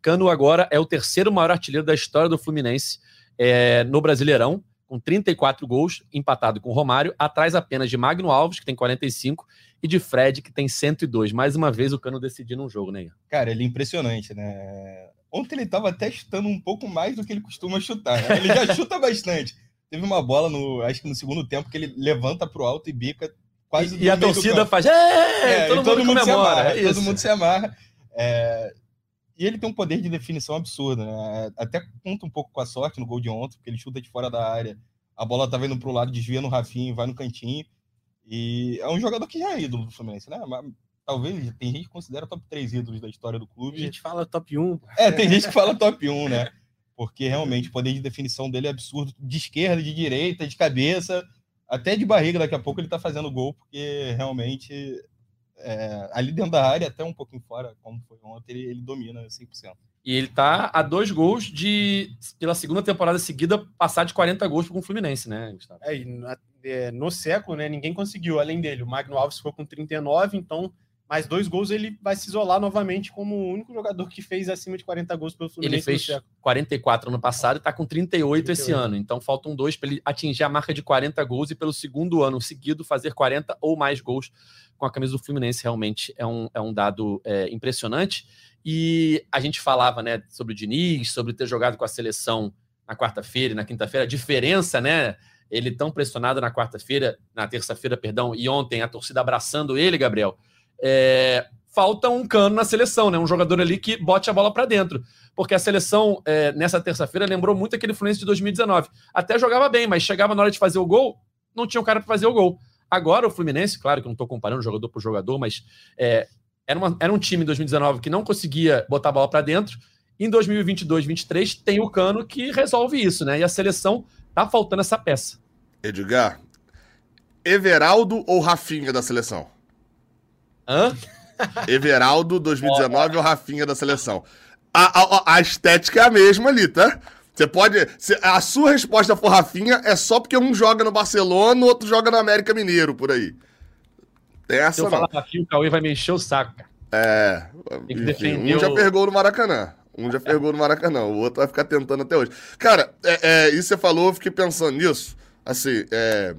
Cano agora é o terceiro maior artilheiro da história do Fluminense é, no Brasileirão. com 34 gols, empatado com o Romário, atrás apenas de Magno Alves, que tem 45, e de Fred, que tem 102. Mais uma vez o Cano decidindo um jogo, né? Cara, ele é impressionante, né? Ontem ele estava até chutando um pouco mais do que ele costuma chutar. Né? Ele já *laughs* chuta bastante. Teve uma bola, no, acho que no segundo tempo, que ele levanta para o alto e bica quase E, e a torcida faz. É, É, todo, e todo mundo mundo se amarra. é todo isso. mundo se amarra. É, E ele tem um poder de definição absurdo, né? Até conta um pouco com a sorte no gol de ontem, porque ele chuta de fora da área. A bola tá vindo pro lado, desvia no Rafinha, vai no cantinho. E é um jogador que já é ídolo do Fluminense, né? Talvez tem gente que considera top 3 ídolos da história do A clube. gente fala top 1. É, tem gente que fala top 1, né? Porque realmente o poder de definição dele é absurdo. De esquerda, de direita, de cabeça, até de barriga. Daqui a pouco ele tá fazendo gol, porque realmente é, ali dentro da área, até um pouquinho fora, como foi ontem, ele, ele domina 100%. E ele tá a dois gols de, pela segunda temporada seguida, passar de 40 gols com o Fluminense, né, Gustavo? É, e é, no século, né, ninguém conseguiu, além dele. O Magno Alves ficou com 39, então mais dois gols ele vai se isolar novamente como o único jogador que fez acima de 40 gols pelo Fluminense Ele fez no século. 44 ano passado e tá com 38, esse 38. ano. Então faltam dois para ele atingir a marca de 40 gols e pelo segundo ano seguido fazer 40 ou mais gols com a camisa do Fluminense. Realmente é um, é um dado é, impressionante. E a gente falava né, sobre o Diniz, sobre ter jogado com a seleção na quarta-feira e na quinta-feira. A diferença, né? Ele tão pressionado na quarta-feira, na terça-feira, perdão, e ontem a torcida abraçando ele, Gabriel. É, falta um cano na seleção, né? Um jogador ali que bote a bola para dentro. Porque a seleção, é, nessa terça-feira, lembrou muito aquele Fluminense de 2019. Até jogava bem, mas chegava na hora de fazer o gol, não tinha um cara para fazer o gol. Agora o Fluminense, claro que eu não estou comparando jogador por jogador, mas é, era, uma- era um time em 2019 que não conseguia botar a bola para dentro. Em 2022, 2023 tem o Cano que resolve isso, né? E a seleção tá faltando essa peça. Edgar, Everaldo ou Rafinha da seleção? Hã? Everaldo 2019 ou Rafinha da seleção? A, a- a estética é a mesma ali, tá? Você pode. se a sua resposta for Rafinha, é só porque um joga no Barcelona, o outro joga no América Mineiro, por aí. Tem Se essa eu não. falar Rafinha, o Cauê vai me encher o saco, cara. É. Enfim, um já pegou no Maracanã. Um já pegou no Maracanã. O outro vai ficar tentando até hoje. Cara, é, é, isso você falou, eu fiquei pensando nisso. Assim, é.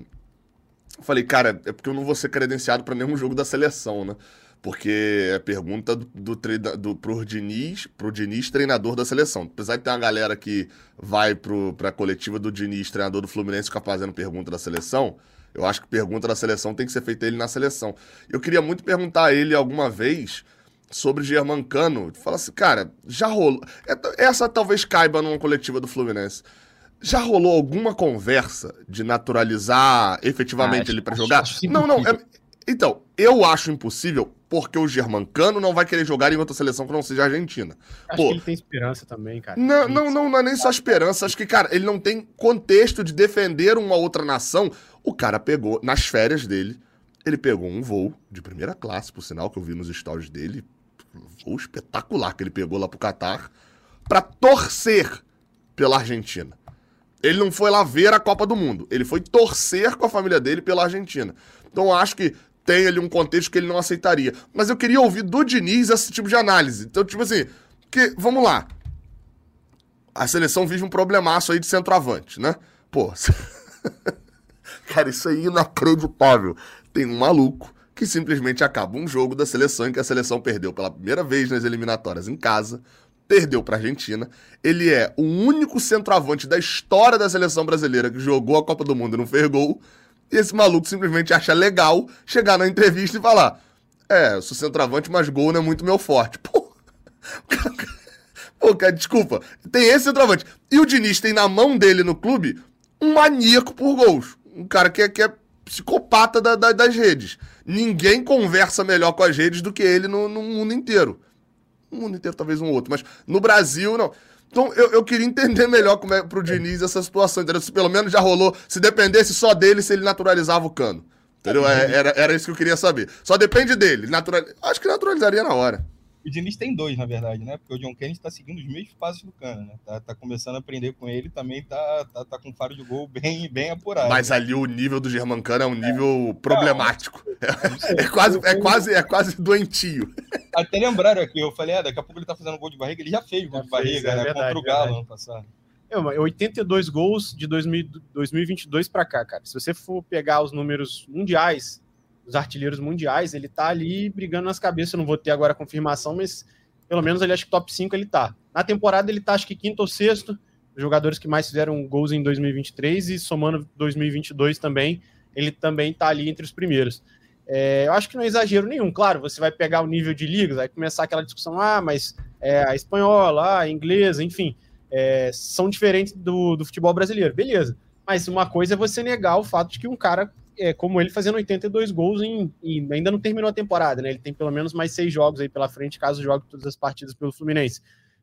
Falei, cara, é porque eu não vou ser credenciado pra nenhum jogo da seleção, né? Porque é pergunta do, do, do, pro, Diniz, pro Diniz, treinador da seleção. Apesar de ter uma galera que vai pro, pra coletiva do Diniz, treinador do Fluminense, ficar fazendo pergunta da seleção, eu acho que pergunta da seleção tem que ser feita ele na seleção. Eu queria muito perguntar a ele alguma vez sobre Germancano. Fala assim, cara, já rolou. é- Essa talvez caiba numa coletiva do Fluminense. Já rolou alguma conversa de naturalizar efetivamente Ah, ele pra acho- jogar? não, não. é- então, eu acho impossível porque o Germancano não vai querer jogar em outra seleção que não seja a Argentina. Acho Pô. que ele tem esperança também, cara. Não, não, não, não é nem só esperança. Acho que, cara, ele não tem contexto de defender uma outra nação. O cara pegou, nas férias dele, ele pegou um voo de primeira classe, por sinal, que eu vi nos stories dele. Um voo espetacular que ele pegou lá pro Catar, pra torcer pela Argentina. Ele não foi lá ver a Copa do Mundo. Ele foi torcer com a família dele pela Argentina. Então, acho que tem ali um contexto que ele não aceitaria. Mas eu queria ouvir do Diniz esse tipo de análise. Então, tipo assim, que, vamos lá a seleção vive um problemaço aí de centroavante, né? Pô, *laughs* cara, isso é inacreditável. Tem um maluco que simplesmente acaba um jogo da seleção em que a seleção perdeu pela primeira vez nas eliminatórias em casa, perdeu pra Argentina. Ele é o único centroavante da história da seleção brasileira que jogou a Copa do Mundo e não fez gol. E esse maluco simplesmente acha legal chegar na entrevista e falar: É, eu sou centroavante, mas gol não é muito meu forte. *laughs* Pô, Pô, cara, desculpa. Tem esse centroavante. E o Diniz tem na mão dele no clube um maníaco por gols. Um cara que é, que é psicopata da- da- das redes. Ninguém conversa melhor com as redes do que ele no, no mundo inteiro. No mundo inteiro, talvez um outro, mas no Brasil, não. Então, eu, eu queria entender melhor como é pro Diniz essa situação, entendeu? Se pelo menos já rolou, se dependesse só dele, se ele naturalizava o cano. Entendeu? É, Era, era isso que eu queria saber. Só depende dele. Natural... Acho que naturalizaria na hora. O Diniz tem dois, na verdade, né? Porque o John Kennedy tá seguindo os mesmos passos do Cano, né? Tá, tá começando a aprender com ele, também tá, tá, tá com faro de gol bem, bem apurado. Mas ali o nível do Germancano é um nível problemático. *laughs* É, é quase, é, quase, é quase doentio. Até lembraram aqui, eu falei, ah, daqui a pouco ele tá fazendo gol de barriga, ele já fez gol Já de fez, barriga, é né? verdade, contra o Galo verdade. ano passado. É, 82 gols de 2000, 2022 para cá, cara. Se você for pegar os números mundiais, os artilheiros mundiais, ele tá ali brigando nas cabeças. Eu não vou ter agora a confirmação, mas pelo menos ele acho que top 5 ele tá. Na temporada ele tá acho que quinto ou sexto, jogadores que mais fizeram gols em 2023 e somando 2022 também, ele também tá ali entre os primeiros. É, eu acho que não é exagero nenhum. Claro, você vai pegar o nível de ligas, vai começar aquela discussão, ah, mas é, a espanhola, a inglesa, enfim é, são diferentes do, do futebol brasileiro. Beleza. Mas uma coisa é você negar o fato de que um cara é, como ele fazendo 82 gols em, em, ainda não terminou a temporada, né? Ele tem pelo menos mais seis jogos aí pela frente, caso jogue todas as partidas pelo Fluminense.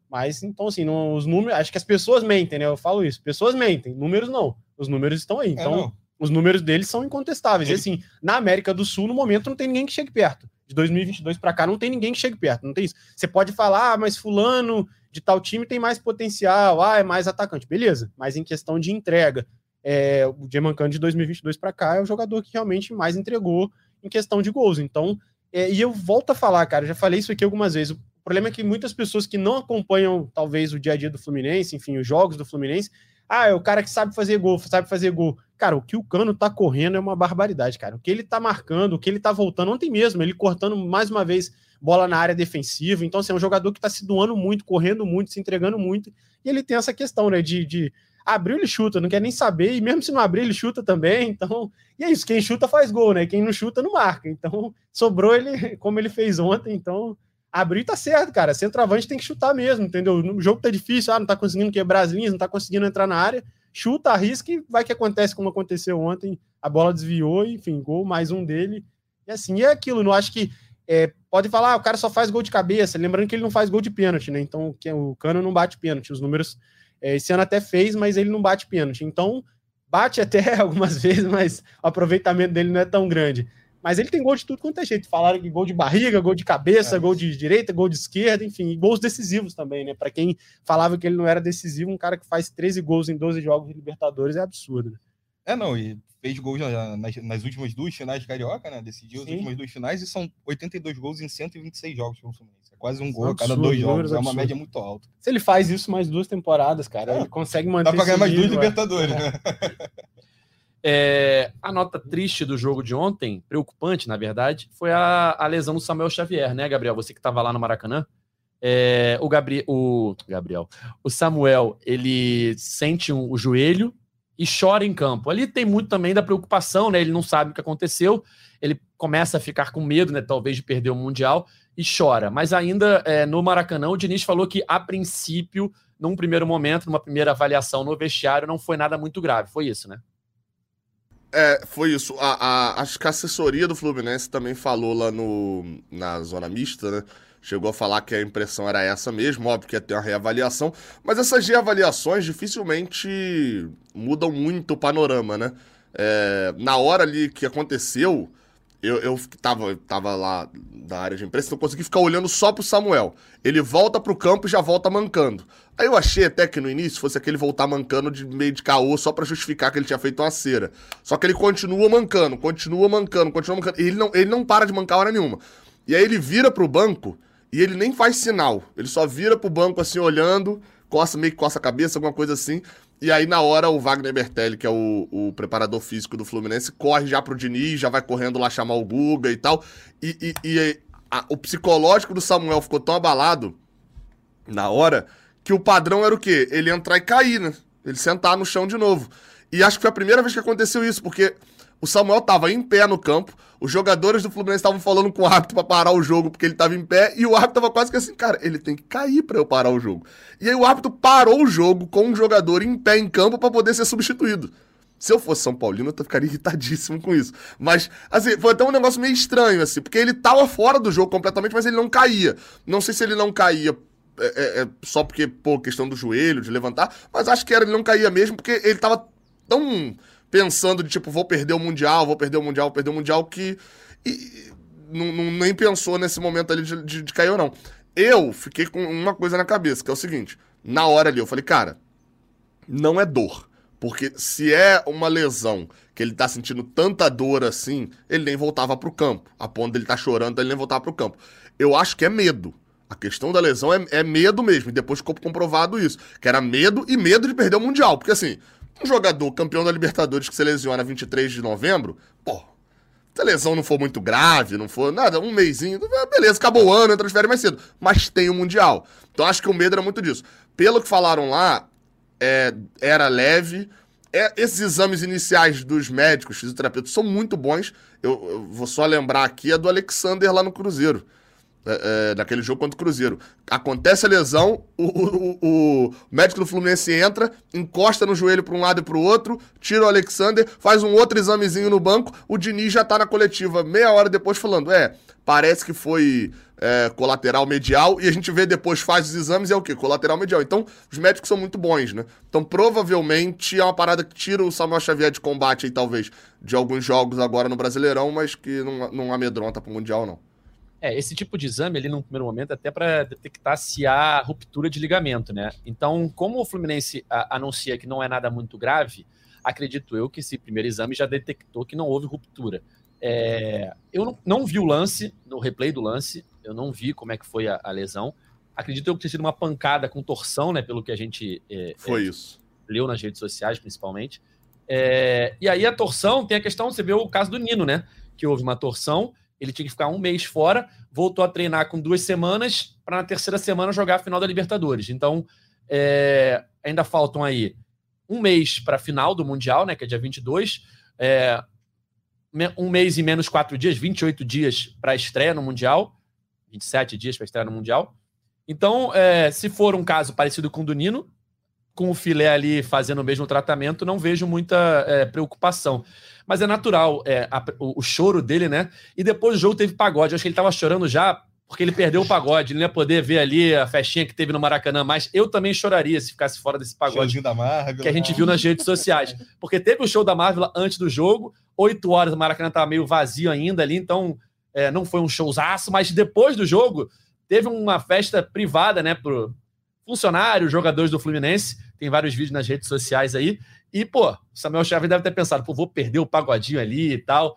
Mas então, assim, não, os números. Acho que as pessoas mentem, né? Eu falo isso. Pessoas mentem, números não. Os números estão aí. É, então, é, os números deles são incontestáveis. Ele... E assim, na América do Sul, no momento, não tem ninguém que chegue perto. De 2022 para cá, não tem ninguém que chegue perto. Não tem isso. Você pode falar, ah, mas Fulano de tal time tem mais potencial, ah, é mais atacante. Beleza, mas em questão de entrega, é, o Gemancano de 2022 para cá é o jogador que realmente mais entregou em questão de gols. Então, é, e eu volto a falar, cara, já falei isso aqui algumas vezes. O problema é que muitas pessoas que não acompanham, talvez, o dia a dia do Fluminense, enfim, os jogos do Fluminense, ah, é o cara que sabe fazer gol, sabe fazer gol. Cara, o que o Cano tá correndo é uma barbaridade, cara. O que ele tá marcando, o que ele tá voltando ontem mesmo, ele cortando mais uma vez bola na área defensiva. Então, assim, é um jogador que está se doando muito, correndo muito, se entregando muito. E ele tem essa questão, né, de, de abriu, ele chuta, não quer nem saber, e mesmo se não abrir, ele chuta também. Então, e é isso, quem chuta faz gol, né? Quem não chuta não marca. Então, sobrou ele como ele fez ontem. Então, abrir tá certo, cara. Centroavante tem que chutar mesmo, entendeu? O jogo tá difícil, ah, não tá conseguindo quebrar as linhas, não tá conseguindo entrar na área. Chuta, arrisca e vai que acontece como aconteceu ontem. A bola desviou, enfim, gol, mais um dele. E assim, é aquilo, não acho que é, pode falar, ah, o cara só faz gol de cabeça, lembrando que ele não faz gol de pênalti, né? Então o Cano não bate pênalti. Os números é, esse ano até fez, mas ele não bate pênalti. Então bate até *laughs* algumas vezes, mas o aproveitamento dele não é tão grande. Mas ele tem gol de tudo quanto é jeito. Falaram que gol de barriga, gol de cabeça, é. gol de direita, gol de esquerda, enfim, e gols decisivos também, né? Para quem falava que ele não era decisivo, um cara que faz 13 gols em 12 jogos de Libertadores é absurdo. Né? É, não, e fez gols nas, nas, últimas duas finais de Carioca, né? Decidiu Sim. as últimas duas finais e são 82 gols em 126 jogos pelo Fluminense. É quase um gol a cada dois jogos. É uma média muito alta. Se ele faz isso mais duas temporadas, cara, é. ele consegue manter. Dá pra ganhar mais duas Libertadores, é. né? É, a nota triste do jogo de ontem, preocupante, na verdade, foi a, a lesão do Samuel Xavier, né, Gabriel? Você que estava lá no Maracanã. É, o, Gabriel, o Gabriel, o Samuel, ele sente um, o joelho, e chora em campo. Ali tem muito também da preocupação, né? Ele não sabe o que aconteceu, ele começa a ficar com medo, né? Talvez de perder o Mundial e chora. Mas ainda é, no Maracanã, o Diniz falou que, a princípio, num primeiro momento, numa primeira avaliação no vestiário, não foi nada muito grave. Foi isso, né? É, foi isso. A, a, acho que a assessoria do Fluminense também falou lá no, na zona mista, né? chegou a falar que a impressão era essa mesmo, óbvio que ia ter uma reavaliação, mas essas reavaliações dificilmente mudam muito o panorama, né? É, na hora ali que aconteceu, eu, eu tava, tava lá na área de imprensa, eu consegui ficar olhando só pro Samuel. Ele volta pro campo e já volta mancando. Aí eu achei até que no início fosse aquele voltar mancando de meio de caô só para justificar que ele tinha feito uma cera. Só que ele continua mancando, continua mancando, continua mancando. Ele não, ele não para de mancar hora nenhuma. E aí ele vira pro banco e ele nem faz sinal. Ele só vira pro banco assim, olhando, coça, meio que coça a cabeça, alguma coisa assim. E aí, na hora, o Wagner Bertelli, que é o, o preparador físico do Fluminense, corre já pro Diniz, já vai correndo lá chamar o Guga e tal. E, e, e a, o psicológico do Samuel ficou tão abalado na hora que o padrão era o quê? Ele entrar e cair, né? Ele sentar no chão de novo. E acho que foi a primeira vez que aconteceu isso, porque o Samuel tava em pé no campo, os jogadores do Fluminense estavam falando com o árbitro para parar o jogo porque ele tava em pé, e o árbitro tava quase que assim, cara, ele tem que cair para eu parar o jogo. E aí o árbitro parou o jogo com um jogador em pé em campo para poder ser substituído. Se eu fosse São Paulino, eu ficaria irritadíssimo com isso. Mas, assim, foi até um negócio meio estranho, assim, porque ele tava fora do jogo completamente, mas ele não caía. Não sei se ele não caía é, é, é só porque, pô, questão do joelho, de levantar, mas acho que era, ele não caía mesmo porque ele tava tão pensando de tipo, vou perder o Mundial, vou perder o Mundial, vou perder o Mundial, que e, não, não, nem pensou nesse momento ali de, de, de cair ou não. Eu fiquei com uma coisa na cabeça, que é o seguinte: na hora ali, eu falei, cara, não é dor. Porque se é uma lesão que ele tá sentindo tanta dor assim, ele nem voltava pro campo. A ponto dele tá chorando, ele nem voltava pro campo. Eu acho que é medo. A questão da lesão é, é medo mesmo. E depois ficou comprovado isso. Que era medo e medo de perder o Mundial. Porque assim, um jogador campeão da Libertadores que se lesiona 23 de novembro, pô, se a lesão não for muito grave, não for nada, um mêsinho, beleza, acabou o ano, férias mais cedo. Mas tem o Mundial. Então acho que o medo era muito disso. Pelo que falaram lá, é, era leve. É, esses exames iniciais dos médicos, fisioterapeutas, são muito bons. Eu, eu, vou só lembrar aqui a do Alexander lá no Cruzeiro. É, é, naquele jogo contra o Cruzeiro. Acontece a lesão, o, o, o, médico do Fluminense entra, encosta no joelho para um lado e para o outro, tira o Alexander, faz um outro examezinho no banco, o Diniz já tá na coletiva meia hora depois falando: é, parece que foi é, colateral medial, e a gente vê depois, faz os exames e é o quê? Colateral medial. Então, os médicos são muito bons, né? Então, provavelmente é uma parada que tira o Samuel Xavier de combate aí, talvez, de alguns jogos agora no Brasileirão, mas que não, não amedronta pro Mundial, não. É, esse tipo de exame ali no primeiro momento até para detectar se há ruptura de ligamento, né? Então, como o Fluminense a, anuncia que não é nada muito grave, acredito eu que esse primeiro exame já detectou que não houve ruptura. É, eu não, não, vi o lance, no replay do lance, eu não vi como é que foi a, a lesão. Acredito eu que tenha sido uma pancada com torção, né? Pelo que a gente é, foi é, isso. leu nas redes sociais, principalmente. É, e aí a torção tem a questão, você vê o caso do Nino, né? Que houve uma torção, ele tinha que ficar um mês fora, voltou a treinar com duas semanas, para na terceira semana jogar a final da Libertadores. Então, é, ainda faltam aí um mês para a final do Mundial, né? Que é dia 22. É, um mês e menos quatro dias, 28 dias para a estreia no Mundial. 27 dias para estrear no Mundial. Então, é, se for um caso parecido com o do Nino, com o filé ali fazendo o mesmo tratamento, não vejo muita é, preocupação. Mas é natural é, a, o, o, choro dele, né? E depois do jogo teve pagode. Eu acho que ele estava chorando já porque ele perdeu o pagode. Ele não ia poder ver ali a festinha que teve no Maracanã, mas eu também choraria se ficasse fora desse pagode da Marvel, que a gente viu nas redes sociais. Porque teve o show da Marvel antes do jogo, oito horas o Maracanã estava meio vazio ainda ali, então é, não foi um showzaço, mas depois do jogo teve uma festa privada, né, pro funcionários, jogadores do Fluminense. Tem vários vídeos nas redes sociais aí. E, pô, Samuel Xavier deve ter pensado, pô, vou perder o pagodinho ali e tal.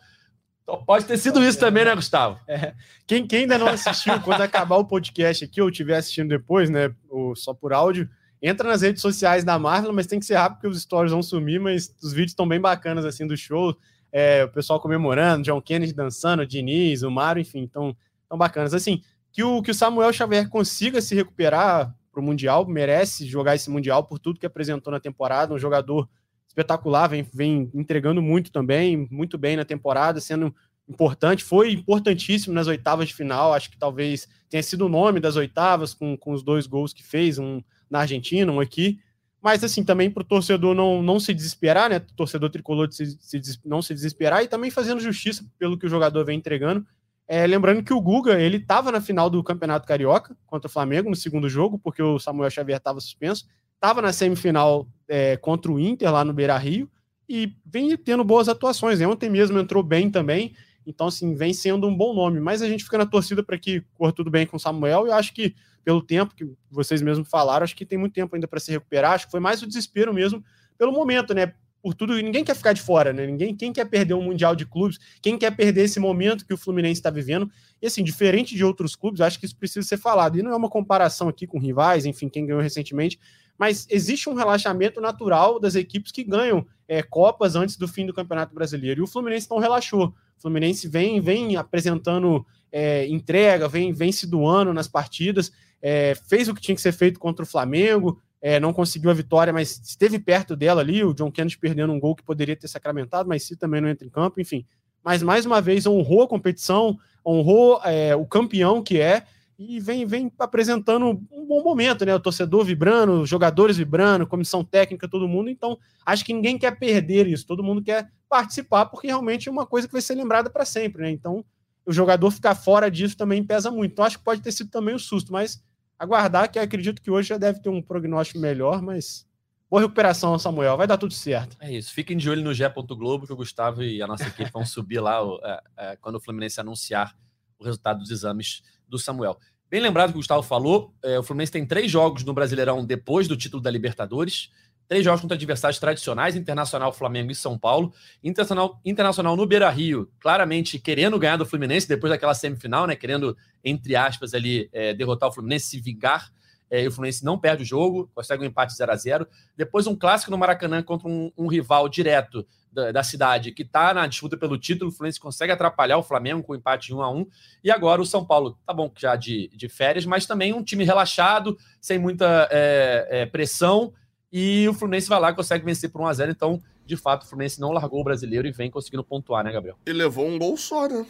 Então, pode ter sido isso também, né, Gustavo? É. Quem, quem, ainda não assistiu, *laughs* quando acabar o podcast aqui, ou estiver assistindo depois, né, ou só por áudio, entra nas redes sociais da Marvel, mas tem que ser rápido porque os stories vão sumir, mas os vídeos estão bem bacanas, assim, do show é, o pessoal comemorando, John Kennedy dançando, o Diniz, o Mário, enfim, tão, tão bacanas. Assim, que o, que o Samuel Xavier consiga se recuperar para o Mundial, merece jogar esse Mundial por tudo que apresentou na temporada, um jogador espetacular, vem, vem entregando muito também, muito bem na temporada, sendo importante, foi importantíssimo nas oitavas de final, acho que talvez tenha sido o nome das oitavas, com, com os dois gols que fez, um na Argentina, um aqui, mas assim, também para o torcedor não, não se desesperar, né? Torcedor tricolor se, se, não se desesperar e também fazendo justiça pelo que o jogador vem entregando. É, lembrando que o Guga, ele estava na final do Campeonato Carioca contra o Flamengo no segundo jogo, porque o Samuel Xavier estava suspenso. Estava na semifinal é, contra o Inter lá no Beira Rio e vem tendo boas atuações. Ontem mesmo entrou bem também. Então, assim, vem sendo um bom nome. Mas a gente fica na torcida para que corra tudo bem com o Samuel. E eu acho que pelo tempo que vocês mesmos falaram, acho que tem muito tempo ainda para se recuperar. Acho que foi mais o desespero mesmo pelo momento, né? Por tudo, ninguém quer ficar de fora, né? Ninguém, quem quer perder um mundial de clubes, quem quer perder esse momento que o Fluminense está vivendo. E assim, diferente de outros clubes, acho que isso precisa ser falado. E não é uma comparação aqui com rivais, enfim, quem ganhou recentemente, mas existe um relaxamento natural das equipes que ganham é, Copas antes do fim do Campeonato Brasileiro. E o Fluminense não relaxou. O Fluminense vem, vem apresentando é, entrega, vem, vem se doando nas partidas é, fez o que tinha que ser feito contra o Flamengo, é, não conseguiu a vitória, mas esteve perto dela ali, o John Kennedy perdendo um gol que poderia ter sacramentado, mas se também não entra em campo, enfim. Mas mais uma vez honrou a competição, honrou é, o campeão que é, e vem, vem apresentando um bom momento, né? O torcedor vibrando, jogadores vibrando, comissão técnica, todo mundo. Então, acho que ninguém quer perder isso, todo mundo quer participar, porque realmente é uma coisa que vai ser lembrada para sempre, né? Então, o jogador ficar fora disso também pesa muito. Então, acho que pode ter sido também um susto, mas aguardar, que acredito que hoje já deve ter um prognóstico melhor, mas boa recuperação, Samuel. Vai dar tudo certo. É isso. Fiquem de olho no Gé. Globo, que o Gustavo e a nossa equipe vão subir lá é, é, quando o Fluminense anunciar o resultado dos exames do Samuel. Bem lembrado que o Gustavo falou, é, o Fluminense tem três jogos no Brasileirão depois do título da Libertadores. Três jogos contra adversários tradicionais, Internacional, Flamengo e São Paulo. Internacional, Internacional no Beira-Rio, claramente querendo ganhar do Fluminense depois daquela semifinal, né? Querendo, entre aspas, ali, é, derrotar o Fluminense, se vingar. É, e o Fluminense não perde o jogo, consegue um empate 0 a 0 Depois um clássico no Maracanã contra um, um rival direto da, da cidade que está na disputa pelo título. O Fluminense consegue atrapalhar o Flamengo com o empate 1 a 1 E agora o São Paulo, tá bom, já de, de férias, mas também um time relaxado, sem muita é, é, pressão e o Fluminense vai lá consegue vencer por 1x0. Então, de fato, o Fluminense não largou o brasileiro e vem conseguindo pontuar, né, Gabriel? E levou um gol só, né?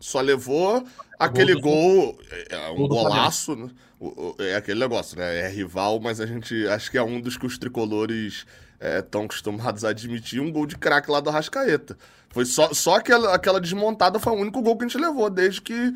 Só levou aquele gol, gol é, é um golaço, né? É aquele negócio, né? É rival, mas a gente acho que é um dos que os tricolores estão é, acostumados a admitir um gol de craque lá do Arrascaeta. Foi só, só aquela, aquela desmontada foi o único gol que a gente levou desde que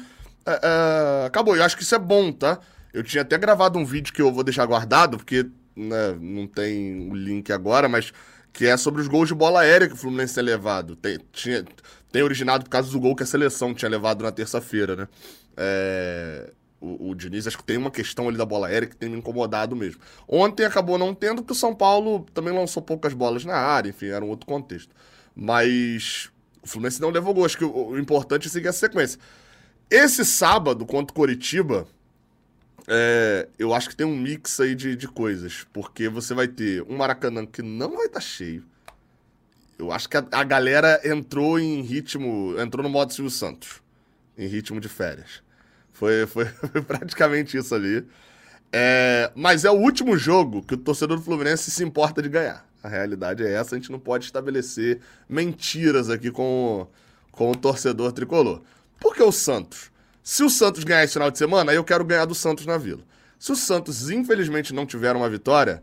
é, é, acabou. Eu acho que isso é bom, tá? Eu tinha até gravado um vídeo que eu vou deixar guardado, porque né, não tem o link agora, mas que é sobre os gols de bola aérea que o Fluminense tem levado. Tem, tinha, tem originado por causa do gol que a seleção tinha levado na terça-feira, né? É, o, o Diniz, acho que tem uma questão ali da bola aérea que tem me incomodado mesmo. Ontem acabou não tendo, porque o São Paulo também lançou poucas bolas na área, enfim, era um outro contexto. Mas o Fluminense não levou gol. Acho que o, o importante é seguir a sequência. Esse sábado, contra o Coritiba, é, eu acho que tem um mix aí de, de coisas. Porque você vai ter um Maracanã que não vai estar tá cheio. Eu acho que a, a, galera entrou em ritmo. Entrou no modo Silvio Santos. Em ritmo de férias. Foi, *laughs* foi, foi praticamente isso ali. É, mas é o último jogo que o torcedor do Fluminense se importa de ganhar. A realidade é essa, a gente não pode estabelecer mentiras aqui com, com o torcedor tricolor. Por que o Santos? Se o Santos ganhar esse final de semana, eu quero ganhar do Santos na Vila. Se o Santos, infelizmente, não tiver uma vitória,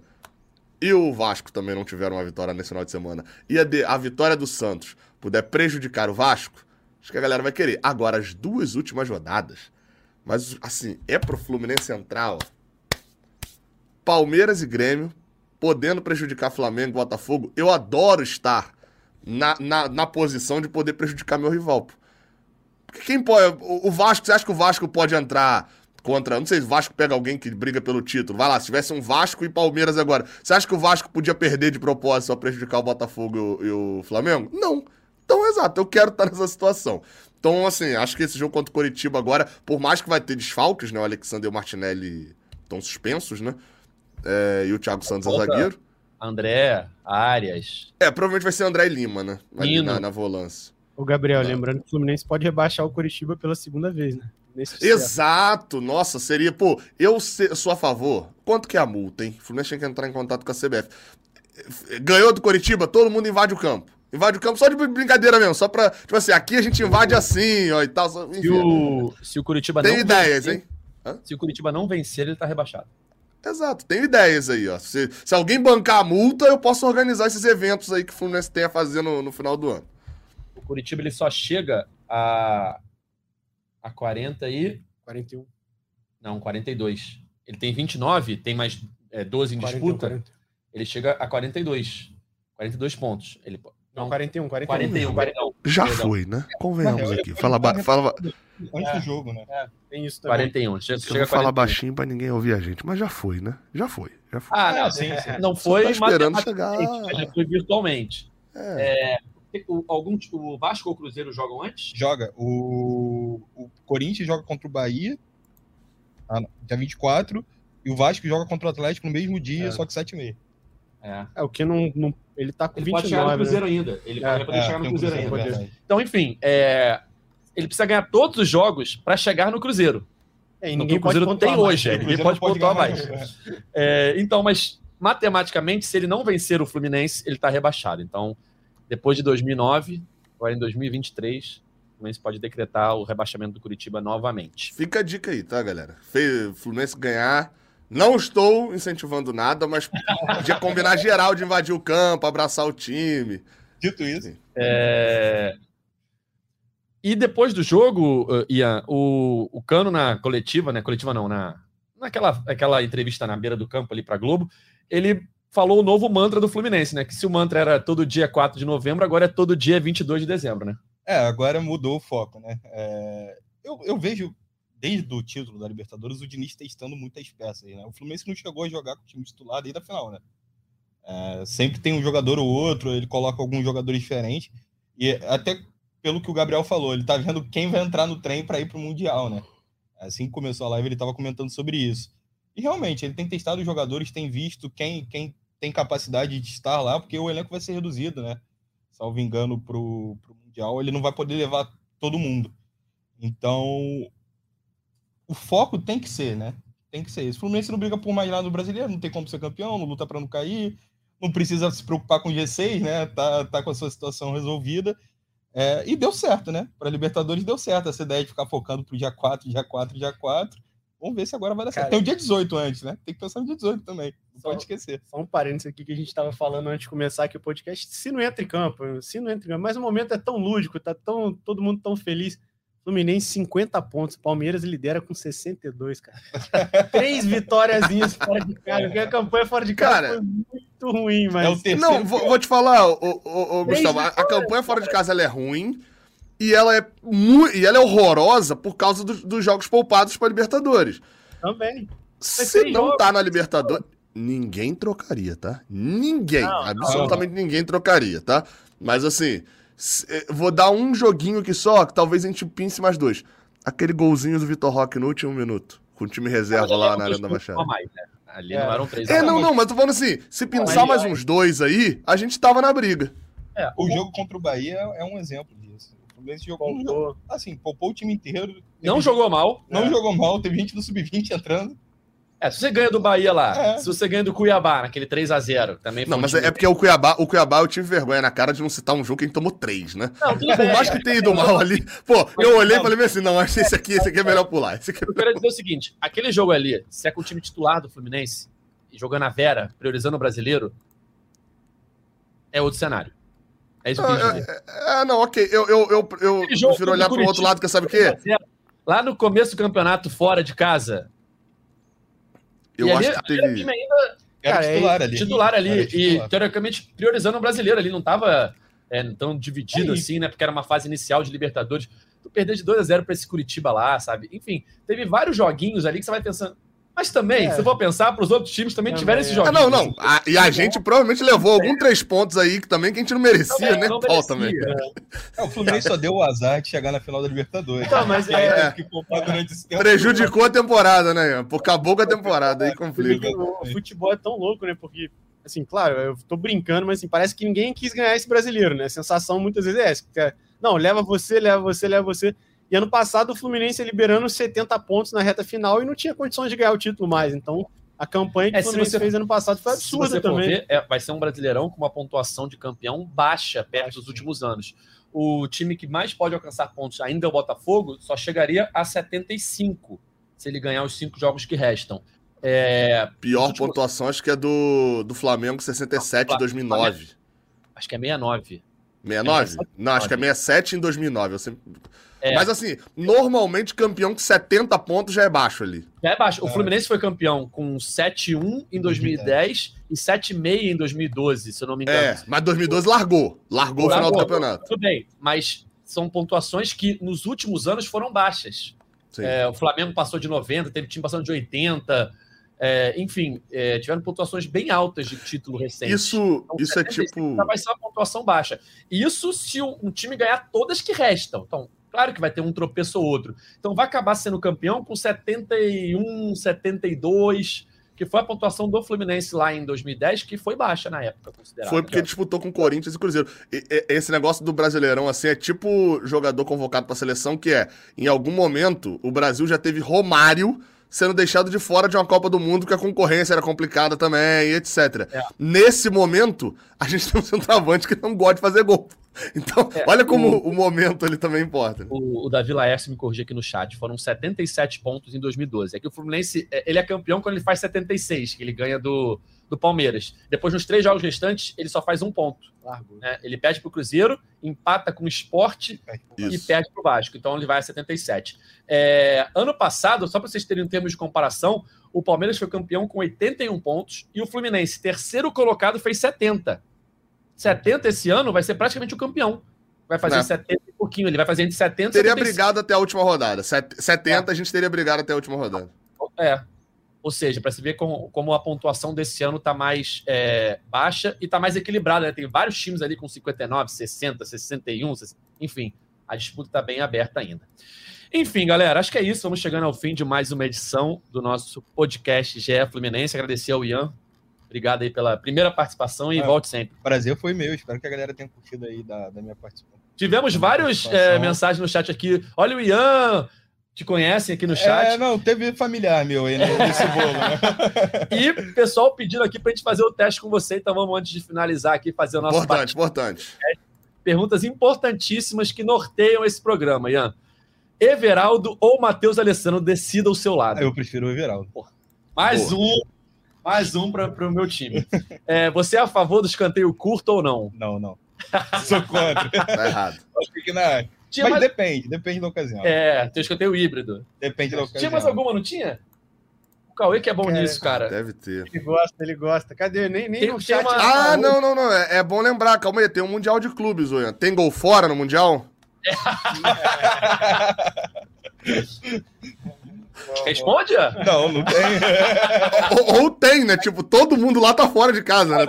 e o Vasco também não tiver uma vitória nesse final de semana, e a, de, a vitória do Santos puder prejudicar o Vasco, acho que a galera vai querer. Agora, as duas últimas rodadas, mas assim, é pro Fluminense Central, Palmeiras e Grêmio, podendo prejudicar Flamengo e Botafogo, eu adoro estar na, na, na posição de poder prejudicar meu rival. Porque quem pode. O Vasco, você acha que o Vasco pode entrar contra. Não sei se o Vasco pega alguém que briga pelo título. Vai lá, se tivesse um Vasco e Palmeiras agora. Você acha que o Vasco podia perder de propósito só prejudicar o Botafogo e o, e Flamengo? Não. Então, exato, eu quero estar nessa situação. Então, assim, acho que esse jogo contra o Coritiba agora, por mais que vai ter desfalques, né? O Alexander e o Martinelli estão suspensos, né? É, e o Thiago Santos é zagueiro. André, Arias. É, provavelmente vai ser André Lima, né? Ali na, na volância. O Gabriel, não. lembrando que o Fluminense pode rebaixar o Curitiba pela segunda vez, né? Exato! Nossa, seria, pô, eu sou a favor. Quanto que é a multa, hein? O Fluminense tinha que entrar em contato com a CBF. Ganhou do Curitiba, todo mundo invade o campo. Invade o campo só de brincadeira mesmo, só pra. Tipo assim, aqui a gente invade assim, ó, e tal. Enfim, se, o, se o Curitiba Tem não ideias, vencer, hein? Hã? Se o Curitiba não vencer, ele tá rebaixado. Exato, tem ideias aí, ó. Se, se alguém bancar a multa, eu posso organizar esses eventos aí que o Fluminense tem a fazer no, no final do ano. Curitiba ele só chega a, a 40 e. 41. Não, 42. Ele tem 29, tem mais é, 12 em 41, disputa. 40. Ele chega a 42. 42 pontos. Ele, não, 41, 41. 41, 41. Já Perdão. foi, né? Convenhamos aqui. Fala, fala, antes do jogo, né? É, tem isso também. 41. Chega, chega falar baixinho pra ninguém ouvir a gente, mas já foi, né? Já foi. Já foi. Ah, não, sim, sim. Não foi, tá esperando chegar. já foi virtualmente. É. é algum o Vasco ou o Cruzeiro jogam antes? Joga. O, o Corinthians joga contra o Bahia, ah, dia 24, e o Vasco joga contra o Atlético no mesmo dia, é. só que 7 e meia. É. é, o que não, não. Ele tá com ele 29, pode chegar no Cruzeiro né? ainda. Ele é, pode é, chegar no Cruzeiro, Cruzeiro ainda. Então, enfim, é, ele precisa ganhar todos os jogos para chegar no Cruzeiro. É, e ninguém o Cruzeiro tem hoje, ninguém pode pontuar mais. mais. É, então, mas matematicamente, se ele não vencer o Fluminense, ele está rebaixado. Então, depois de 2009, agora em 2023, o Fluminense pode decretar o rebaixamento do Curitiba novamente. Fica a dica aí, tá, galera? Fluminense ganhar. Não estou incentivando nada, mas podia combinar *laughs* geral de invadir o campo, abraçar o time. Dito isso. É... E depois do jogo, Ian, o, o Cano na coletiva, né? Coletiva não, na, naquela aquela entrevista na beira do campo ali para Globo, ele falou o novo mantra do Fluminense, né? Que se o mantra era todo dia 4 de novembro, agora é todo dia 22 de dezembro, né? É, agora mudou o foco, né? É, eu, eu vejo, desde o título da Libertadores, o Diniz testando muitas peças, né? O Fluminense não chegou a jogar com o time titular desde a final, né? É, sempre tem um jogador ou outro, ele coloca alguns jogadores diferentes. E até pelo que o Gabriel falou, ele tá vendo quem vai entrar no trem para ir para o Mundial, né? Assim que começou a live, ele estava comentando sobre isso. E realmente, ele tem testado os jogadores, tem visto quem, quem tem capacidade de estar lá, porque o elenco vai ser reduzido, né? Salvo engano, para o Mundial, ele não vai poder levar todo mundo. Então, o foco tem que ser, né? Tem que ser isso. O Fluminense não briga por mais nada no brasileiro, não tem como ser campeão, não luta para não cair, não precisa se preocupar com G6, né? Tá, tá com a sua situação resolvida. É, e deu certo, né? Para Libertadores deu certo essa ideia de ficar focando pro dia 4, dia 4, dia 4. Vamos ver se agora vai dar Cara, certo. Tem o dia 18 antes, né? Tem que pensar no dia 18 também. Não só, pode esquecer. Só um parênteses aqui que a gente estava falando antes de começar aqui o podcast. Se não entra em campo, se não entra em campo, mas o momento é tão lúdico, tá tão, todo mundo tão feliz. Fluminense 50 pontos, Palmeiras lidera com 62, cara. *laughs* Três vitóriazinhas fora de casa, porque a campanha fora de casa cara, foi muito ruim, mas. É não, vou, vou, te falar, ô, ô, ô Gustavo, a, a, campanha fora de casa ela é ruim e ela é muito, e ela é horrorosa por causa do, dos jogos poupados para Libertadores. Também. Se não jogos, tá na Libertadores, ninguém trocaria, tá? Ninguém, não, absolutamente não. ninguém trocaria, tá? Mas assim, eh, vou dar um joguinho aqui só, que talvez a gente pince mais dois. Aquele golzinho do Vitor Roque no último minuto, com o time reserva lá na Arena da Baixada. Mais, né? Ali é. não eram três. É, não, não, mas tô falando assim, se pensar mais uns dois aí, a gente tava na briga. É, o jogo contra o Bahia é um exemplo disso. O Fluminense jogou, jogou, assim, poupou o time inteiro. Não jogou mal. Não é. jogou mal, teve gente do Sub-20 entrando. É, se você ganha do Bahia lá, é. se você ganha do Cuiabá, naquele 3 a 0 também Não, mas é porque o Cuiabá, o Cuiabá eu tive vergonha na cara de não citar um jogo que a gente tomou 3, né? Não, Por mais que tenha ido mal ali. Pô, eu olhei e falei assim: não, acho que esse aqui, esse aqui é melhor pular. Esse aqui é Eu quero dizer o seguinte: aquele jogo ali, se é com o time titular do Fluminense, jogando a Vera, priorizando o brasileiro, é outro cenário. É isso que eu quis dizer. É, é, não, ok. Eu, eu, eu, eu prefiro olhar para o outro lado, quer saber o quê? Lá no começo do campeonato, fora de casa, eu e acho ali, que teve. Ainda, cara, era titular ali. Titular ali. Titular. E, teoricamente, priorizando o brasileiro ali. Não estava é, tão dividido é assim, né? Porque era uma fase inicial de Libertadores. Tu perder de 2 a 0 para esse Curitiba lá, sabe? Enfim, teve vários joguinhos ali que você vai pensando. Mas também, é. se eu for pensar, para os outros times também, também tiveram esse jogo. É. não, não. A, e a gente provavelmente levou algum três pontos aí que também que a gente não merecia, também, né? Não merecia. também. É, o Fluminense só deu o azar de chegar na final da Libertadores. Então, mas *laughs* é. é. Prejudicou a temporada, né? Por acabou com a temporada, aí complica. O futebol é tão louco, né? Porque assim, claro, eu tô brincando, mas assim, parece que ninguém quis ganhar esse brasileiro, né? A sensação muitas vezes é essa. Não, leva você, leva você, leva você. E ano passado o Fluminense liberando 70 pontos na reta final e não tinha condições de ganhar o título mais. Então a campanha que é, o Fluminense você, fez ano passado foi absurda também. Ver, é, vai ser um brasileirão com uma pontuação de campeão baixa perto dos últimos anos. O time que mais pode alcançar pontos ainda é o Botafogo, só chegaria a 75 se ele ganhar os cinco jogos que restam. É, Pior últimos... pontuação acho que é do, do Flamengo 67 em 2009. Acho que é 69. 69? É não, acho que é 67 em 2009. Eu sempre... É. Mas assim, normalmente campeão com 70 pontos já é baixo ali. Já é baixo. O é. Fluminense foi campeão com 7-1 em 2010 e 7,5 em 2012, se eu não me engano. É, mas 2012 largou. Largou, largou o final do campeonato. Tudo bem, mas são pontuações que nos últimos anos foram baixas. É, o Flamengo passou de 90, teve time passando de 80. É, enfim, é, tiveram pontuações bem altas de título recente. Isso, então, isso é tipo. Vai ser uma pontuação baixa. Isso se um time ganhar todas que restam. Então, Claro que vai ter um tropeço ou outro. Então vai acabar sendo campeão com 71, 72, que foi a pontuação do Fluminense lá em 2010, que foi baixa na época, considerada. Foi porque disputou com Corinthians e Cruzeiro. E, e, esse negócio do Brasileirão, assim, é tipo jogador convocado para a seleção, que é, em algum momento, o Brasil já teve Romário sendo deixado de fora de uma Copa do Mundo, porque a concorrência era complicada também, etc. É. Nesse momento, a gente tem um centroavante que não gosta de fazer gol. *laughs* Então, é, olha como o, o, momento ele também importa. O, o Davi Laércio me corrigiu aqui no chat, foram 77 pontos em 2012. É que o Fluminense, é, ele é campeão quando ele faz 76, que ele ganha do, do Palmeiras. Depois, nos três jogos restantes, ele só faz um ponto. Né? Ele perde para o Cruzeiro, empata com o Esporte Isso. e perde para o Vasco. Então, ele vai a 77. É, ano passado, só para vocês terem um termo de comparação, o Palmeiras foi campeão com 81 pontos e o Fluminense, terceiro colocado, fez 70. 70 esse ano vai ser praticamente o campeão. Vai fazer é. 70 e pouquinho, ele vai fazer entre 70 e Teria brigado até a última rodada. 70 é. a gente teria brigado até a última rodada. É. Ou seja, para se ver como, como, a pontuação desse ano está mais é, baixa e está mais equilibrada. Né? Tem vários times ali com 59, 60, 61, enfim, a disputa está bem aberta ainda. Enfim, galera, acho que é isso. Vamos chegando ao fim de mais uma edição do nosso podcast GE Fluminense. Agradecer ao Ian. Obrigado aí pela primeira participação e ah, volte sempre. Prazer foi meu. Espero que a galera tenha curtido aí da, da minha participação. Tivemos várias é, mensagens no chat aqui. Olha o Ian, te conhecem aqui no chat. É, não, teve familiar meu aí nesse *laughs* bolo, né? e pessoal pedindo aqui para a gente fazer o teste com você, então vamos antes de finalizar aqui fazer o nosso Importante, importante. Perguntas importantíssimas que norteiam esse programa, Ian. Everaldo ou Matheus Alessandro, decida o seu lado. Eu prefiro o Everaldo. Porra. Mais Porra. um, mais um para o meu time. É, você é a favor do escanteio curto ou não? Não, não. *laughs* Sou contra. tá errado. Acho que na tinha Mas mais... depende, depende da ocasião. É, tem escanteio híbrido. Depende da ocasião. Tinha mais alguma, não tinha? O Cauê que é bom cara, nisso, cara. Deve ter. Ele gosta, ele gosta. Cadê? Nem, nem tem, no chat. Uma... Ah, não, não, não. É, é, bom lembrar, calma aí, tem um Mundial de Clubes, William. Tem gol fora no Mundial? *laughs* *laughs* Responde? Não, não tem. *laughs* ou, ou, tem, né? Tipo, todo mundo lá tá fora de casa, né?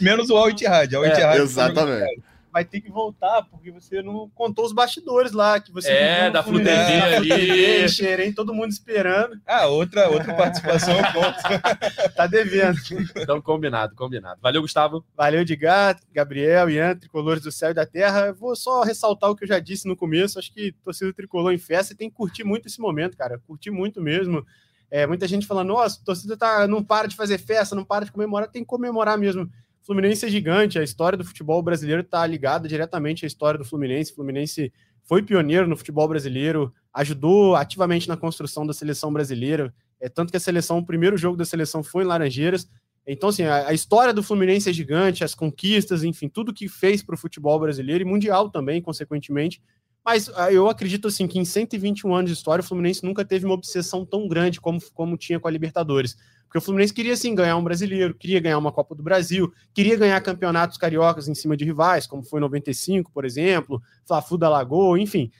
Menos o Al Ittihad. É, exatamente vai ter que voltar, porque você não contou os bastidores lá, que você É, da Flu TV ali. Cheirei, todo mundo esperando. Ah, outra, outra participação eu conto. *laughs* tá devendo. Então, combinado, combinado. Valeu, Gustavo. Valeu, Edgar, Gabriel, Ian, Tricolores do Céu e da Terra. vou só ressaltar o que eu já disse no começo, acho que torcida Tricolor em festa tem que curtir muito esse momento, cara, curtir muito mesmo. É, muita gente falando, nossa, a torcida tá, não para de fazer festa, não para de comemorar, tem que comemorar mesmo. Fluminense é gigante, a história do futebol brasileiro está ligada diretamente à história do Fluminense. Fluminense foi pioneiro no futebol brasileiro, ajudou ativamente na construção da seleção brasileira. É tanto que a seleção, o primeiro jogo da seleção foi em Laranjeiras. Então, assim, a, a história do Fluminense é gigante, as conquistas, enfim, tudo que fez para o futebol brasileiro e mundial também, consequentemente. Mas ah, eu acredito assim que em 121 anos de história, o Fluminense nunca teve uma obsessão tão grande como, como tinha com a Libertadores. Porque o Fluminense queria sim ganhar um brasileiro, queria ganhar uma Copa do Brasil, queria ganhar campeonatos cariocas em cima de rivais, como foi em 95, por exemplo, Fla-Flu da Lagoa, enfim.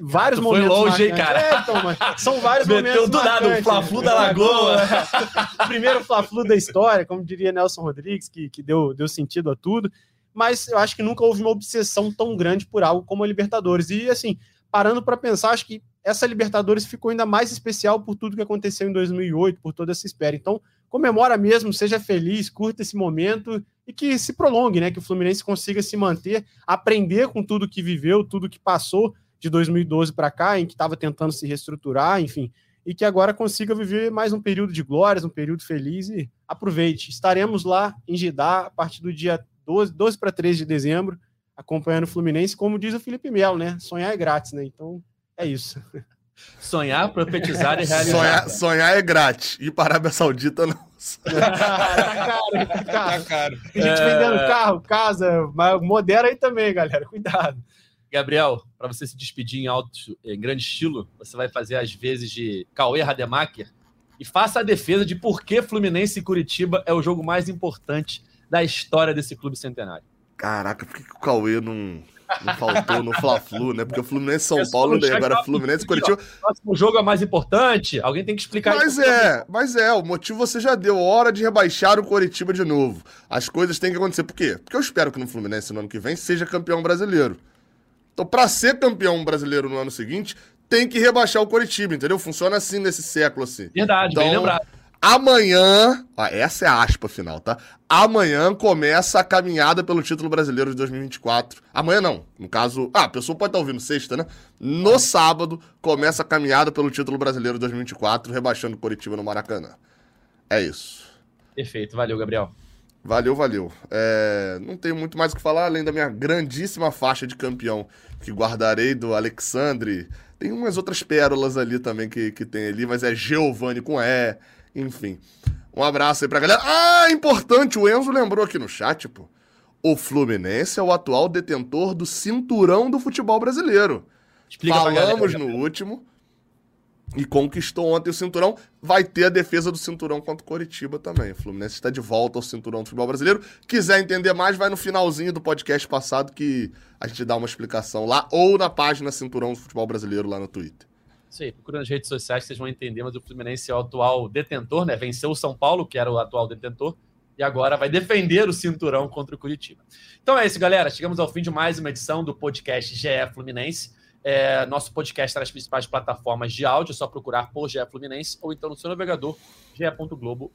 Vários tu momentos. Foi longe, cara. É, então, são vários Meteu momentos. do nada o Fla-Flu da Lagoa. o *laughs* primeiro Fla-Flu da história, como diria Nelson Rodrigues, que, que deu, deu sentido a tudo. Mas eu acho que nunca houve uma obsessão tão grande por algo como a Libertadores. E assim, parando para pensar, acho que essa Libertadores ficou ainda mais especial por tudo que aconteceu em 2008, por toda essa espera. Então, comemora mesmo, seja feliz, curta esse momento e que se prolongue, né? Que o Fluminense consiga se manter, aprender com tudo que viveu, tudo que passou de 2012 para cá, em que estava tentando se reestruturar, enfim, e que agora consiga viver mais um período de glórias, um período feliz e aproveite. Estaremos lá em Jeddah a partir do dia 12, 12 para 13 de dezembro, acompanhando o Fluminense, como diz o Felipe Melo, né? Sonhar é grátis, né? Então, é isso. Sonhar, profetizar e realizar. Sonhar, sonhar é grátis. E para a Arábia Saudita não. tá caro, tá caro. Tá caro. A gente é... vendendo carro, casa, mas modera aí também, galera. Cuidado. Gabriel, para você se despedir em alto, em grande estilo, você vai fazer as vezes de Cauê Rademacher e faça a defesa de por que Fluminense e Curitiba é o jogo mais importante da história desse clube centenário. Caraca, por que, que o Cauê não não faltou no Fla-Flu, né? Porque o Fluminense São Paulo, daí agora Fluminense Curitiba. O próximo jogo é mais importante? Alguém tem que explicar mas isso. Mas é, mas é, o motivo você já deu. Hora de rebaixar o Curitiba de novo. As coisas têm que acontecer. Por quê? Porque eu espero que no Fluminense no ano que vem seja campeão brasileiro. Então, para ser campeão brasileiro no ano seguinte, tem que rebaixar o Curitiba, entendeu? Funciona assim nesse século, assim. Verdade, então, bem lembrado. Amanhã, ó, essa é a aspa final, tá? Amanhã começa a caminhada pelo título brasileiro de 2024. Amanhã não, no caso. Ah, a pessoa pode estar ouvindo sexta, né? No sábado começa a caminhada pelo título brasileiro de 2024, rebaixando Curitiba no Maracanã. É isso. Perfeito, valeu, Gabriel. Valeu, valeu. É, não tenho muito mais o que falar além da minha grandíssima faixa de campeão que guardarei do Alexandre. Tem umas outras pérolas ali também que, que tem ali, mas é Giovanni com E. Enfim. Um abraço aí pra galera. Ah, importante, o Enzo lembrou aqui no chat, pô. O Fluminense é o atual detentor do cinturão do futebol brasileiro. Explica Falamos no último e conquistou ontem o cinturão. Vai ter a defesa do cinturão contra o Coritiba também. O Fluminense está de volta ao cinturão do futebol brasileiro. Quiser entender mais, vai no finalzinho do podcast passado que a gente dá uma explicação lá ou na página Cinturão do Futebol Brasileiro lá no Twitter. Isso aí, procura nas redes sociais vocês vão entender, mas o Fluminense é o atual detentor, né? Venceu o São Paulo, que era o atual detentor, e agora vai defender o cinturão contra o Curitiba. Então é isso, galera. Chegamos ao fim de mais uma edição do podcast GE Fluminense. É, nosso podcast está nas principais plataformas de áudio, é só procurar por GE Fluminense ou então no seu navegador ge.globo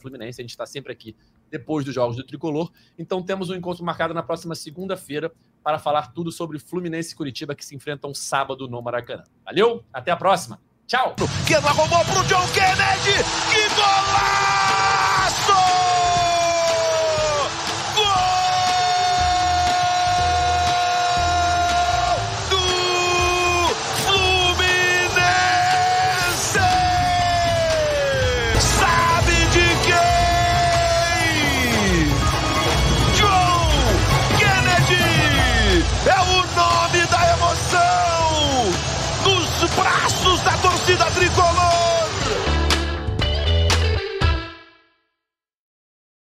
Fluminense. A gente está sempre aqui depois dos jogos do Tricolor. Então temos um encontro marcado na próxima segunda-feira para falar tudo sobre Fluminense e Curitiba que se enfrentam sábado no Maracanã. Valeu, até a próxima. Tchau. Que arrumou pro John Kennedy. Que golaço!